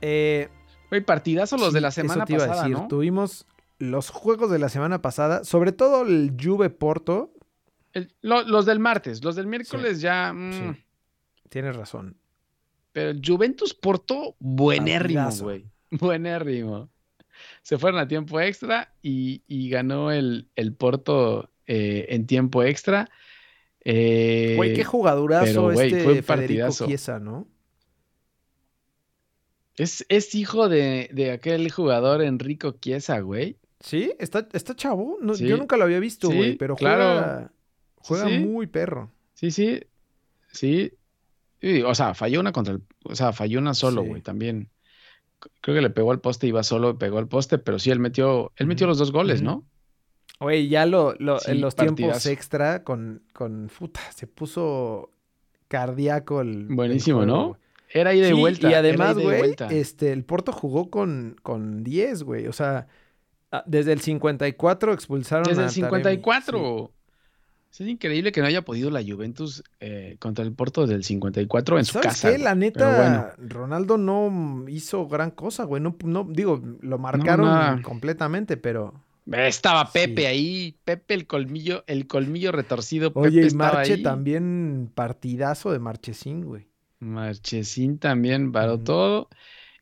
eh, Güey, partidazo los de la eso semana te iba a pasada, decir. ¿no? Tuvimos los juegos de la semana pasada, sobre todo el Juve Porto. El- lo- los del martes, los del miércoles ya. mm, Sí. Tienes razón. Pero el Juventus Porto, buenérrimo, güey. Buenérrimo. Se fueron a tiempo extra y, y ganó el, el Porto eh, en tiempo extra. Eh, Güey, qué jugadurazo pero, güey, este fue un Federico. Chiesa, ¿no? Es, es hijo de, de aquel jugador Enrico Chiesa, güey. Sí, está, está chavo. No, Sí. Yo nunca lo había visto, Sí, güey, pero claro. juega, juega Sí. muy perro. Sí, sí. Sí. O sea, falló una contra el. O sea, falló una solo, güey, también. Creo que le pegó al poste, iba solo, pegó al poste, pero sí, él metió, él metió los dos goles. ¿no? Güey, ya lo, lo- en los tiempos extra con, con puta, se puso cardíaco el. Buenísimo, ¿no? Era ida y Sí, vuelta. y además, güey, este, el Porto jugó con, con 10, güey. O sea, ah, desde el 54 expulsaron Desde a el Taremi. 54. Es increíble que no haya podido la Juventus eh, contra el Porto desde el 54 en su ¿Sabes casa. qué? La neta, bueno. Ronaldo no hizo gran cosa, güey. No, no, digo, lo marcaron completamente, pero. Estaba Pepe Sí. ahí, Pepe el colmillo, el colmillo retorcido. Oye, Pepe y Marche ahí. también partidazo de Marchesín, güey. Marchesín también paró Ujú. todo.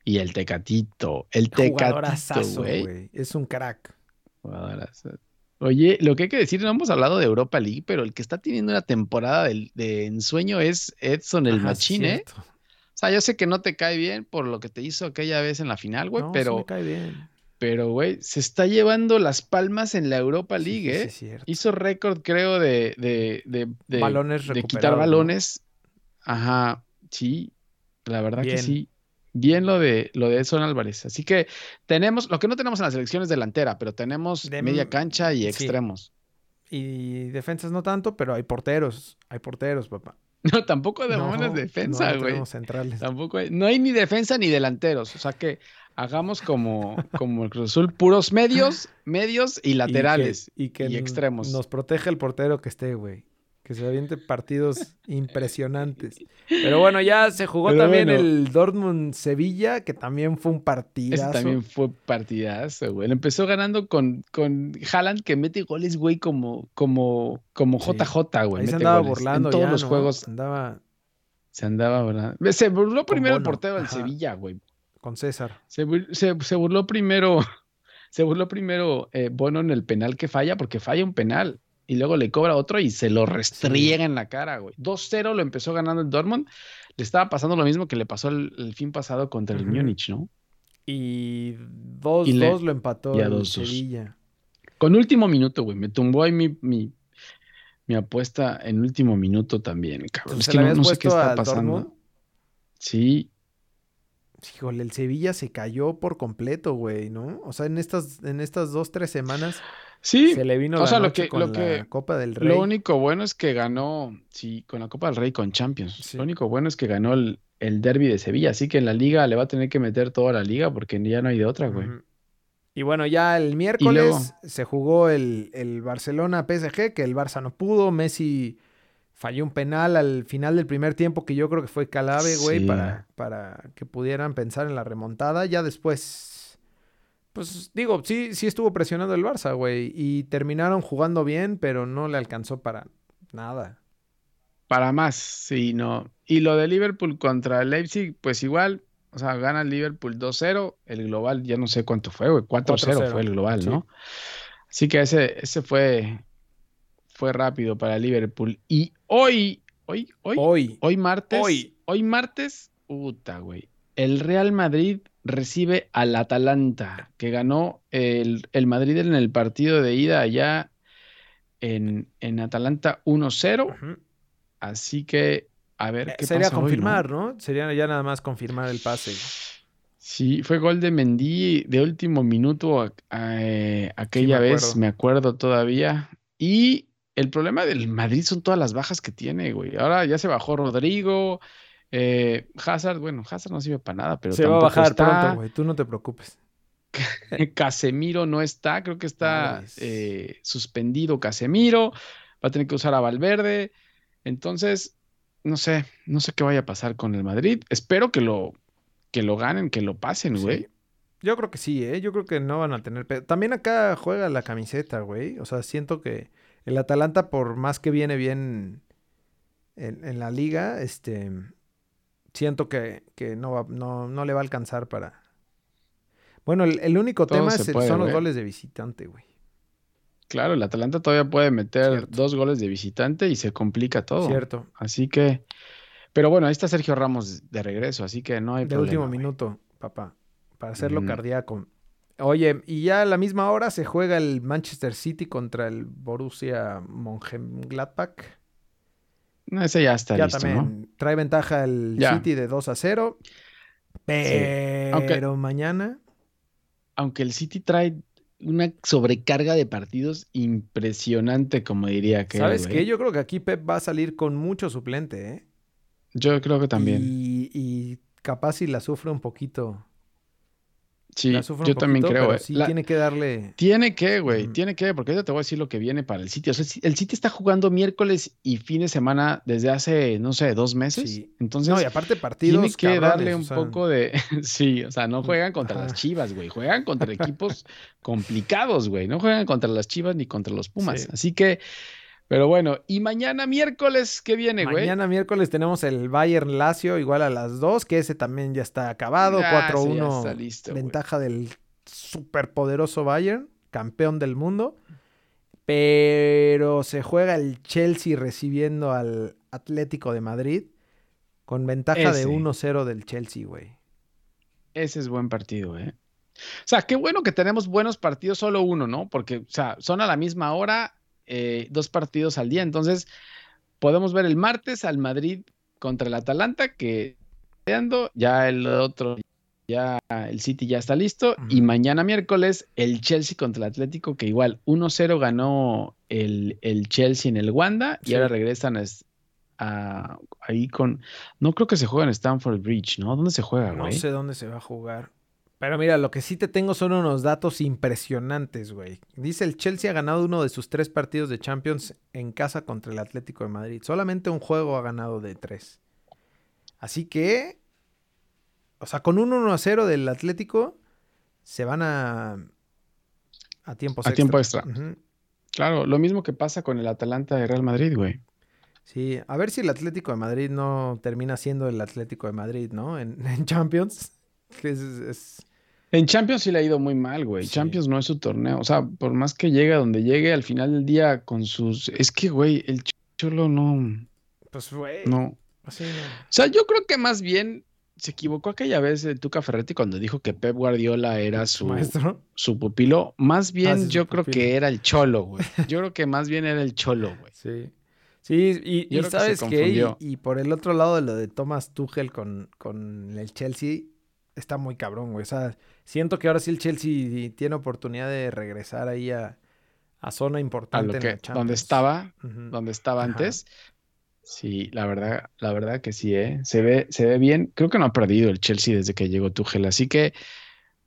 Y el Tecatito, el Tecatito, güey. Es un crack. Jugadorazo. Oye, lo que hay que decir, no hemos hablado de Europa League, pero el que está teniendo una temporada de, de ensueño es Edson el Ajá, Machín, ¿eh? O sea, yo sé que no te cae bien por lo que te hizo aquella vez en la final, güey, No, sí pero, me cae bien. pero, güey, se está llevando las palmas en la Europa League, sí, ¿eh? sí, es cierto. Hizo récord, creo, de, de, de, de- Balones de quitar balones. Ajá, sí, la verdad que sí. Bien lo de lo de Edson Álvarez. Así que tenemos, lo que no tenemos en la selección es delantera, pero tenemos De- media cancha y sí. extremos. Y defensas no tanto, pero hay porteros. Hay porteros, papá. No, tampoco de No, defensa, no, no güey. tenemos centrales. Tampoco hay, no hay ni defensa ni delanteros. O sea que hagamos como, como el Cruz Azul, puros medios, medios y Y que- laterales. Y que, y extremos. Nos protege el portero que esté, güey. Que se aviente partidos impresionantes. Pero bueno, ya se jugó Pero también bueno. el Dortmund-Sevilla, que también fue un Ese partidazo. también fue partidazo, güey. Él empezó ganando con, con Haaland que mete goles, güey, como, como, como Sí. JJ, güey. Ahí se mete andaba goles. burlando En todos ya, los ¿no? juegos Andaba se andaba burlando. Se burló primero el portero del. Sevilla, güey. con César. Se- se burló primero, se burló primero eh, Bono en el penal que falla, porque falla un penal. Y luego le cobra otro y se lo restriega en la cara, güey. 2-0 lo empezó ganando el Dortmund. Le estaba pasando lo mismo que le pasó el, el fin pasado contra el. Múnich, ¿no? Y 2-2 Y le- lo empató el 2-2. Sevilla. Con último minuto, güey. Me tumbó ahí mi, mi, mi apuesta en último minuto también, cabrón. Es ¿Se que no, sé qué está pasando. Dortmund? Sí, Híjole, el Sevilla se cayó por completo, güey, ¿no? O sea, en estas, en estas dos, tres semanas sí. se le vino o la sea, lo que- con lo la que- Copa del Rey. Lo único bueno es que ganó, sí, con la Copa del Rey con Champions. Sí. Lo único bueno es que ganó el, el derby de Sevilla. Así que en la liga le va a tener que meter toda la liga porque ya no hay de otra, güey. Y bueno, ya el miércoles se jugó el, el Barcelona-PSG, que el Barça no pudo. Messi falló un penal al final del primer tiempo que yo creo que fue clave, güey, Sí. para, para que pudieran pensar en la remontada. Ya después, pues digo, sí, sí estuvo presionando el Barça, güey. Y terminaron jugando bien, pero no le alcanzó para nada. Para más, sí, no. Y lo de Liverpool contra el Leipzig, pues igual, o sea, gana el Liverpool 2-0, el global ya no sé cuánto fue, güey, 4-0 4-0, fue el global, sí. ¿no? Así que ese, ese fue, fue rápido para Liverpool. Y hoy, hoy, hoy, Hoy, hoy martes, hoy. hoy martes, puta, güey, el Real Madrid recibe al Atalanta, que ganó el, el Madrid en el partido de ida allá en, en Atalanta 1-0. ujú. Así que, a ver Eh, qué sería pasa hoy, ¿no? confirmar, ¿no? Sería ya nada más confirmar el pase. Sí, fue gol de Mendy de último minuto a- a- eh, aquella vez, me acuerdo todavía. Y el problema del Madrid son todas las bajas que tiene, güey. Ahora ya se bajó Rodrigo, eh, Hazard, bueno, Hazard no sirve para nada, pero Se va a bajar está. pronto, güey. Tú no te preocupes. Casemiro no está, creo que está eh, suspendido Casemiro, va a tener que usar a Valverde. Entonces, no sé, no sé qué vaya a pasar con el Madrid. Espero que lo, que lo ganen, que lo pasen, güey. Sí. Yo creo que sí, ¿eh? Yo creo que no van a tener... También acá juega la camiseta, güey. O sea, siento que el Atalanta, por más que viene bien en, en la liga, este... Siento que, que no, va- no, no le va a alcanzar para... Bueno, el, el único Todo tema es el- puede, son los güey. goles de visitante, güey. Claro, el Atalanta todavía puede meter Cierto. dos goles de visitante y se complica todo. Cierto. Así que, pero bueno, ahí está Sergio Ramos de regreso, así que no hay De problema. último güey. minuto, papá. Para hacerlo cardíaco. Oye, y ya a la misma hora se juega el Manchester City contra el Borussia Mönchengladbach. No, ese ya está ya listo, también ¿no? trae ventaja el Ya. City de 2 a 0. Pero Aunque- mañana. Aunque el City trae una sobrecarga de partidos impresionante, como diría aquel, ¿Sabes qué? Yo creo que aquí Pep va a salir con mucho suplente, ¿eh? Yo creo que también. Y, y capaz si la sufre un poquito. Sí, yo también creo. pero eh. sí La- tiene que darle. Tiene que, güey, tiene que, porque ahorita te voy a decir lo que viene para el City. O sea, el City está jugando miércoles y fin de semana desde hace, no sé, dos meses. Sí. Entonces, No, y aparte partidos. tiene que cabrones, darle o un sea, poco de. Sí, o sea, no juegan contra las. Chivas, güey. Juegan contra equipos complicados, güey. No juegan contra las Chivas ni contra los Pumas. Sí. Así que, pero bueno, y mañana miércoles, ¿qué viene, güey? Mañana miércoles tenemos el Bayern Lazio igual a las 2, que ese también ya está acabado. Ya 4-1 está listo, güey. ventaja del superpoderoso Bayern, campeón del mundo. Pero se juega el Chelsea recibiendo al Atlético de Madrid con ventaja de Ese. 1-0 del Chelsea, güey. Ese es buen partido, ¿eh? O sea, qué bueno que tenemos buenos partidos, solo uno, ¿no? Porque, o sea, son a la misma hora, eh, dos partidos al día. Entonces, podemos ver el martes al Madrid contra el Atalanta, que ya el otro, ya el City ya está listo. Y mañana miércoles, el Chelsea contra el Atlético, que igual 1-0 ganó el, el Chelsea en el Wanda y Sí. ahora regresan a, ahí con. No creo que se juega en Stamford Bridge, ¿no? ¿Dónde se juega, No sé dónde se va a jugar. Pero mira, lo que sí te tengo son unos datos impresionantes, güey. Dice el Chelsea ha ganado uno de sus tres partidos de Champions en casa contra el Atlético de Madrid. Solamente un juego ha ganado de tres. Así que, o sea, con un 1 a 0 del Atlético, se van a, a tiempos A tiempo extra. Claro, lo mismo que pasa con el Atalanta de Real Madrid, güey. Sí, a ver si el Atlético de Madrid no termina siendo el Atlético de Madrid, ¿no? En, en Champions. Que es- es... En Champions sí le ha ido muy mal, güey. Sí. Champions no es su torneo. O sea, por más que llegue a donde llegue, al final del día con sus... Es que, güey, el Cholo no... Pues, güey. No. Así no. O sea, yo creo que más bien se equivocó aquella vez el Tuca Ferretti cuando dijo que Pep Guardiola era su, maestro. su pupilo. Más bien Ah, yo creo pupilo. que era el Cholo, güey. Yo creo que más bien era el Cholo, güey. Sí. Sí, y, que sabes y, confundió. y por el otro lado de lo de Thomas Tuchel con, con el Chelsea, está muy cabrón, güey. O sea, siento que ahora sí el Chelsea tiene oportunidad de regresar ahí a, a zona A importante en la donde estaba, donde estaba Ajá. antes. Sí, la verdad, la verdad que sí, ¿eh? Se ve, se ve bien. Creo que no ha perdido el Chelsea desde que llegó Tuchel. Así que,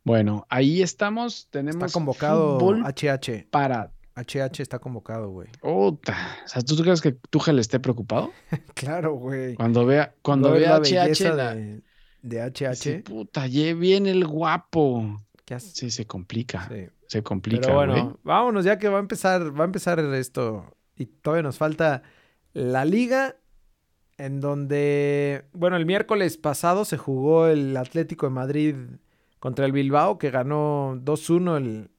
bueno, ahí estamos. Tenemos Está convocado HH. para. HH está convocado, güey. Ota. O sea, ¿tú crees que Tuchel esté preocupado? Claro, güey. Cuando vea, cuando Va a ver vea la HH, belleza la- de, de HH. dice, puta, ye viene el guapo. ¿qué hace? Sí, se complica. Sí. Se complica, Pero bueno, güey. vámonos ya que va a empezar, va a empezar esto. Y todavía nos falta la liga, en donde, bueno, el miércoles pasado se jugó el Atlético de Madrid contra el Bilbao, que ganó 2-1 el,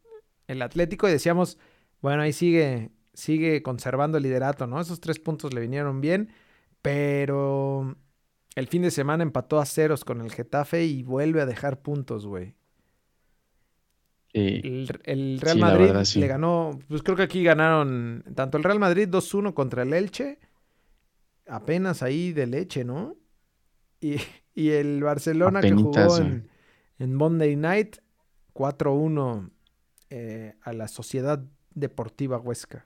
el Atlético, y decíamos, bueno, ahí sigue, sigue conservando el liderato, ¿no? Esos tres puntos le vinieron bien, pero el fin de semana empató a ceros con el Getafe y vuelve a dejar puntos, güey. Sí. El, el Real Sí, Madrid verdad, sí. le ganó, pues creo que aquí ganaron tanto el Real Madrid 2-1 contra el Elche, apenas ahí de leche, ¿no? Y, y el Barcelona que jugó en, en Monday Night 4-1 eh, a la Sociedad Deportiva Huesca.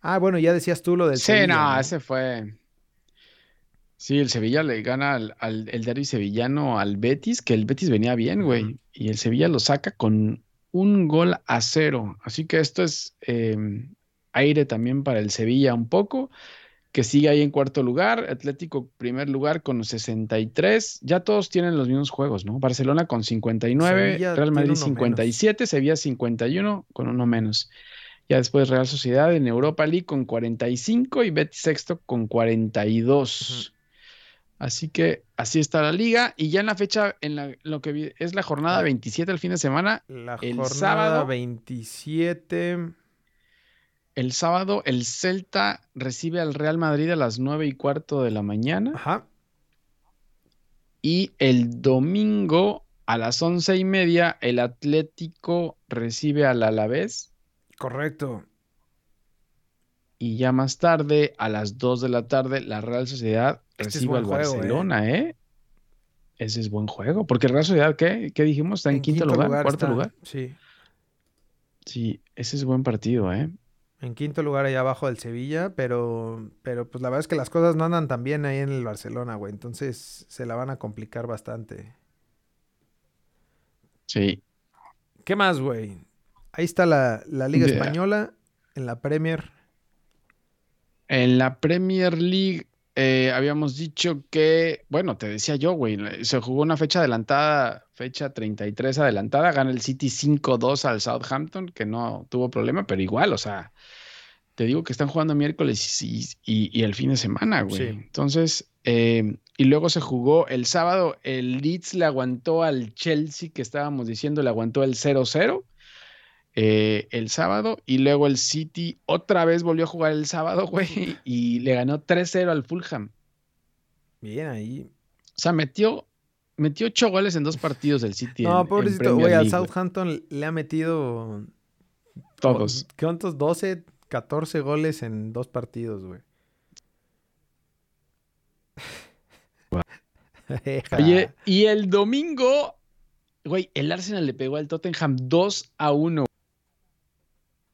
Ah, bueno, ya decías tú lo del Sí, Sevilla, no, ¿no? ese fue. Sí, el Sevilla le gana al, al- el derbi sevillano al Betis, que el Betis venía bien, güey. Y el Sevilla lo saca con un gol a cero. Así que esto es eh, aire también para el Sevilla un poco, que sigue ahí en cuarto lugar. Atlético primer lugar con 63. Ya todos tienen los mismos juegos, ¿no? Barcelona con 59, Sevilla Real Madrid uno menos. 57, Sevilla 51 con uno menos. Ya después Real Sociedad en Europa League con 45 y Betis sexto con 42. Así que así está la liga. Y ya en la fecha, en la, lo que vi- es la jornada 27 el fin de semana, La el jornada sábado- 27. el sábado el Celta recibe al Real Madrid a las 9 y cuarto de la mañana. Ajá. Y el domingo a las once y media el Atlético recibe al Alavés. Correcto. Y ya más tarde, a las 2 de la tarde, la Real Sociedad Este es recibe buen al juego, ¿eh? Barcelona, ¿eh? Ese es buen juego. Porque el Real Sociedad, ¿qué? ¿Qué dijimos? ¿Está en, quinto, lugar? ¿Cuarto está. lugar? Sí. Sí, ese es buen partido, ¿eh? En quinto lugar allá abajo del Sevilla, pero, pero pues la verdad es que las cosas no andan tan bien ahí en el Barcelona, güey. Entonces se la van a complicar bastante. Sí. ¿Qué más, güey? Ahí está la, la Liga Española, en la Premier. En la Premier League eh, habíamos dicho que, bueno, te decía yo, güey, se jugó una fecha adelantada, fecha 33 adelantada, gana el City 5-2 al Southampton, que no tuvo problema, pero igual, o sea, te digo que están jugando miércoles y, y- y el fin de semana, güey. Sí. Entonces, eh, y luego se jugó el sábado, el Leeds le aguantó al Chelsea, que estábamos diciendo, le aguantó el 0-0. Eh, el sábado y luego el City otra vez volvió a jugar el sábado, güey, y le ganó 3-0 al Fulham. Bien ahí. O sea, metió, metió 8 goles en dos partidos el City. No, en- pobrecito, güey, al. Southampton le ha metido... Todos. ¿Cuántos? 12, 14 goles en dos partidos, güey. Oye, y el domingo, güey, el Arsenal le pegó al Tottenham 2 a 1.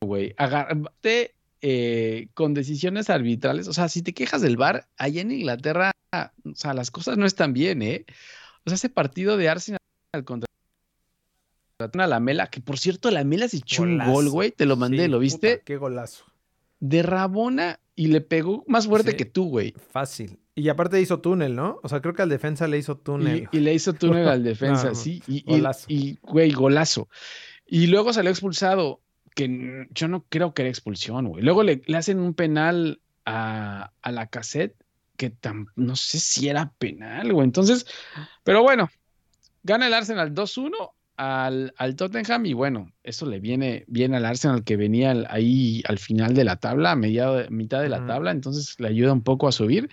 Güey, agarrate eh, con decisiones arbitrales. O sea, si te quejas del VAR, allá en Inglaterra, o sea, las cosas no están bien, ¿eh? O sea, ese partido de Arsenal contra una Lamela, que por cierto, Lamela se echó un gol, güey, te lo mandé, Sí, ¿lo viste? puta, qué golazo. De Rabona y le pegó más fuerte Sí. que tú, güey. Fácil. Y aparte hizo túnel, ¿no? O sea, creo que al defensa le hizo túnel. Y, y le hizo túnel al defensa, No, sí. Y, y- golazo. y, güey, golazo. Y luego salió expulsado, que yo no creo que era expulsión, güey. Luego le, le hacen un penal a, a la cassette, que tam- no sé si era penal, güey. Entonces, pero bueno, gana el Arsenal 2-1 al, al Tottenham y bueno, eso le viene bien al Arsenal que venía al- ahí al final de la tabla, a mediado, mitad de la tabla, entonces le ayuda un poco a subir.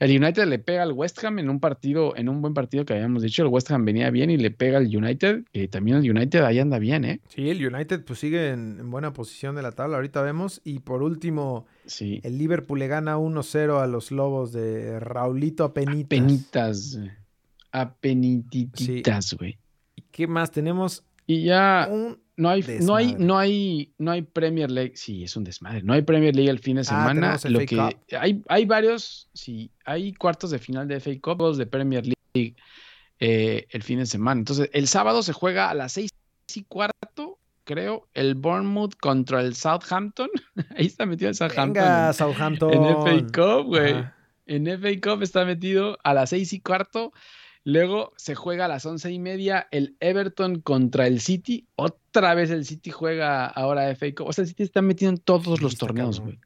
El United le pega al West Ham en un partido, en un buen partido que habíamos dicho, el West Ham venía bien y le pega al United, que también el United ahí anda bien, ¿eh? Sí, el United pues sigue en, en buena posición de la tabla. Ahorita vemos. Y por último, Sí. el Liverpool le gana 1-0 a los Lobos de Raulito Apenitas. Penitas, güey. apenitititas, güey. ¿Y qué más? Tenemos Y ya no hay, no hay, no hay, no hay Premier League. Sí, es un desmadre. No hay Premier League el fin de Ah, semana. Lo FA que Cup. hay, hay varios, sí, hay cuartos de final de FA Cup, dos de Premier League eh, el fin de semana. Entonces, el sábado se juega a las seis y cuarto, creo, el Bournemouth contra el Southampton. Ahí está metido el Southampton. Venga, en- Southampton. en FA Cup, güey. En FA Cup está metido a las seis y cuarto. Luego se juega a las once y media el Everton contra el City. Otra vez el City juega ahora FA Cup. O sea, el City está metido en todos los torneos, güey.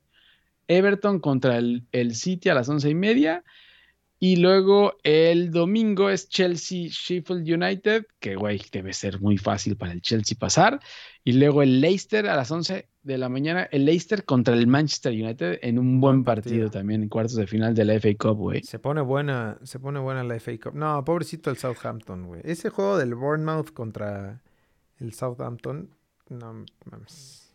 Everton contra el, el City a las once y media. Y luego el domingo es Chelsea Sheffield United, que güey, debe ser muy fácil para el Chelsea pasar. Y luego el Leicester a las 11 de la mañana, el Leicester contra el Manchester United en un buen partido. también en cuartos de final de la FA Cup, güey. Se pone buena, se pone buena la FA Cup. No, pobrecito el Southampton, güey. Ese juego del Bournemouth contra el Southampton, no mames.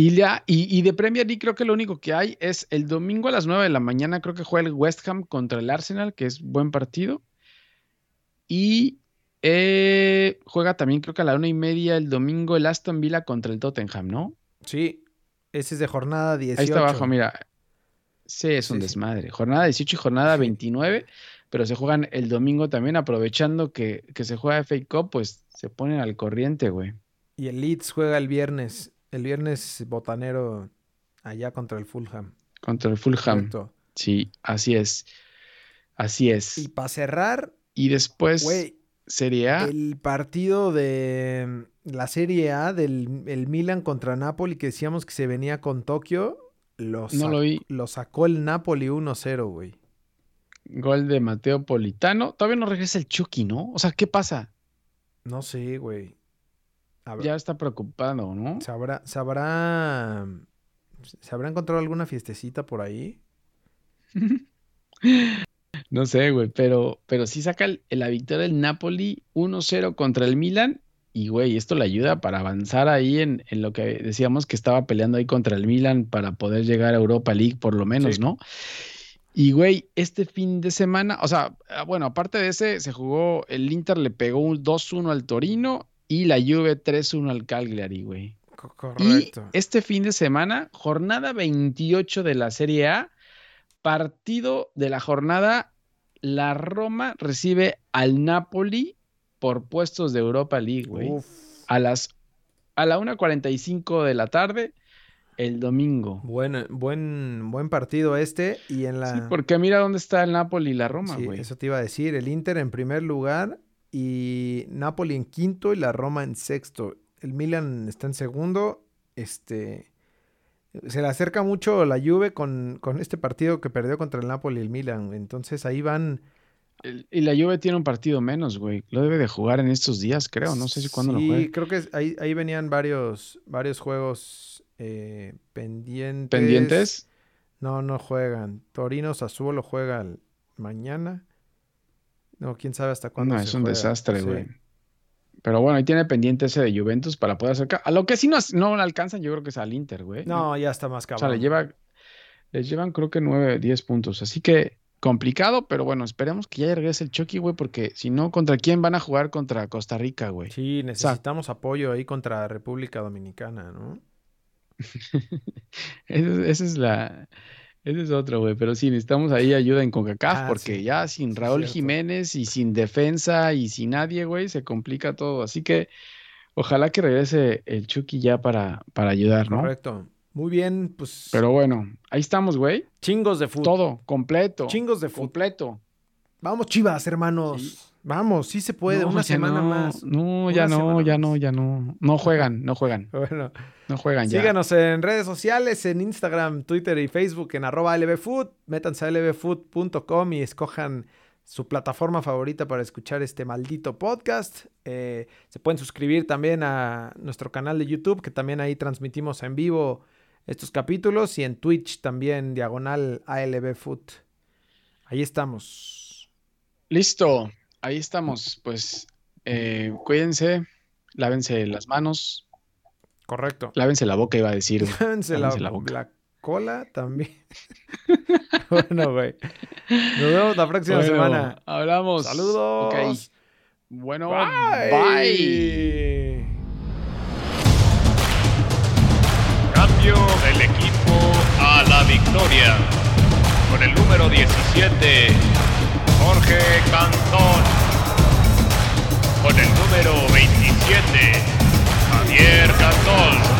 Y, ya, y, y de Premier League creo que lo único que hay es el domingo a las 9 de la mañana, creo que juega el West Ham contra el Arsenal, que es buen partido. Y eh, juega también creo que a la una y media el domingo el Aston Villa contra el Tottenham, ¿no? Sí, ese es de jornada 18. Ahí está abajo, mira. Sí, es un Sí, sí. desmadre. Jornada 18 y jornada 29, pero se juegan el domingo también, aprovechando que, que se juega FA Cup, pues se ponen al corriente, güey. Y el Leeds juega el viernes. El viernes botanero allá contra el Fulham. Contra el Fulham. Correcto. Sí, así es. Así es. Y para cerrar, Y después güey, Serie A. el partido de la Serie A del el Milan contra Napoli que decíamos que se venía con Tokio, lo, No lo vi. lo sacó el Napoli 1-0, güey. Gol de Mateo Politano. Todavía no regresa el Chucky, ¿no? O sea, ¿qué pasa? No sé, güey. Habrá- Ya está preocupado, ¿no? ¿Se habrá, se habrá, encontrado alguna fiestecita por ahí? No sé, güey, pero, pero sí saca el- la victoria del Napoli 1-0 contra el Milan. Y, güey, esto le ayuda para avanzar ahí en, en lo que decíamos que estaba peleando ahí contra el Milan para poder llegar a Europa League, por lo menos, Sí. ¿no? Y, güey, este fin de semana, o sea, ah, bueno, aparte de ese, se jugó, el Inter le pegó un 2-1 al Torino y la Juve 3-1 al Cagliari, güey. Co- Y Correcto. este fin de semana, jornada 28 de la Serie A, partido de la jornada, la Roma recibe al Napoli por puestos de Europa League, güey. A las a la 1:45 de la tarde el domingo. Buen, buen, buen partido este. Y en la. Sí, porque mira dónde está el Napoli y la Roma, Sí, güey. eso te iba a decir. El Inter en primer lugar y Napoli en quinto y la Roma en sexto. El Milan está en segundo. Este. Se le acerca mucho la Juve con, con este partido que perdió contra el Napoli y el Milan. Entonces ahí van. El- y la Juve tiene un partido menos, güey. Lo debe de jugar en estos días, creo. No sé si cuándo sí, lo juegue. creo que ahí, ahí venían varios, varios juegos eh, pendientes. ¿Pendientes? No, no juegan. Torino Sassuolo juega mañana. No, quién sabe hasta cuándo. No, se es un juega. desastre, Sí. güey. Pero bueno, ahí tiene pendiente ese de Juventus para poder acercar. A lo que sí no, no le alcanzan, yo creo que es al Inter, güey. No, ya está más O sea, cabrón. le lleva, les llevan creo que 9, 10 puntos. Así que complicado, pero bueno, esperemos que ya regrese el Chucky, güey, porque si no, ¿contra quién van a jugar? Contra Costa Rica, güey. Sí, necesitamos apoyo ahí contra República Dominicana, ¿no? Esa, esa es la... Ese es otro, güey, pero sí, necesitamos ahí ayuda en CONCACAF, Ah, porque sí, ya sin Raúl. Jiménez y sin defensa y sin nadie, güey, se complica todo. Así que ojalá que regrese el Chucky ya para, para ayudar, ¿no? Correcto. Muy bien, pues Pero bueno, ahí estamos, güey. chingos de fútbol. Todo, completo. Chingos de fútbol. Completo. Vamos, Chivas, hermanos. Sí. Vamos, sí se puede, No, una ya semana no, más. No, ya no, ya no, ya no. No juegan, no juegan, Bueno, no juegan ya. síganos en redes sociales, en Instagram, Twitter y Facebook, en arroba lbfood. Métanse a lbfood.com y escojan su plataforma favorita para escuchar este maldito podcast. Eh, se pueden suscribir también a nuestro canal de YouTube, que también ahí transmitimos en vivo estos capítulos, y en Twitch también, diagonal ALBfood. Ahí estamos. Listo, ahí estamos. Pues eh, cuídense, lávense las manos, Correcto. lávense la boca, iba a decir. Lávense la, boca. la cola también. bueno, güey. Nos vemos la próxima Bueno, semana. Hablamos. Saludos. Bueno, Bye. bye. Cambio del equipo a la victoria. Con el número 17, Jorge Cantón. Con el número 27, Javier Cantón.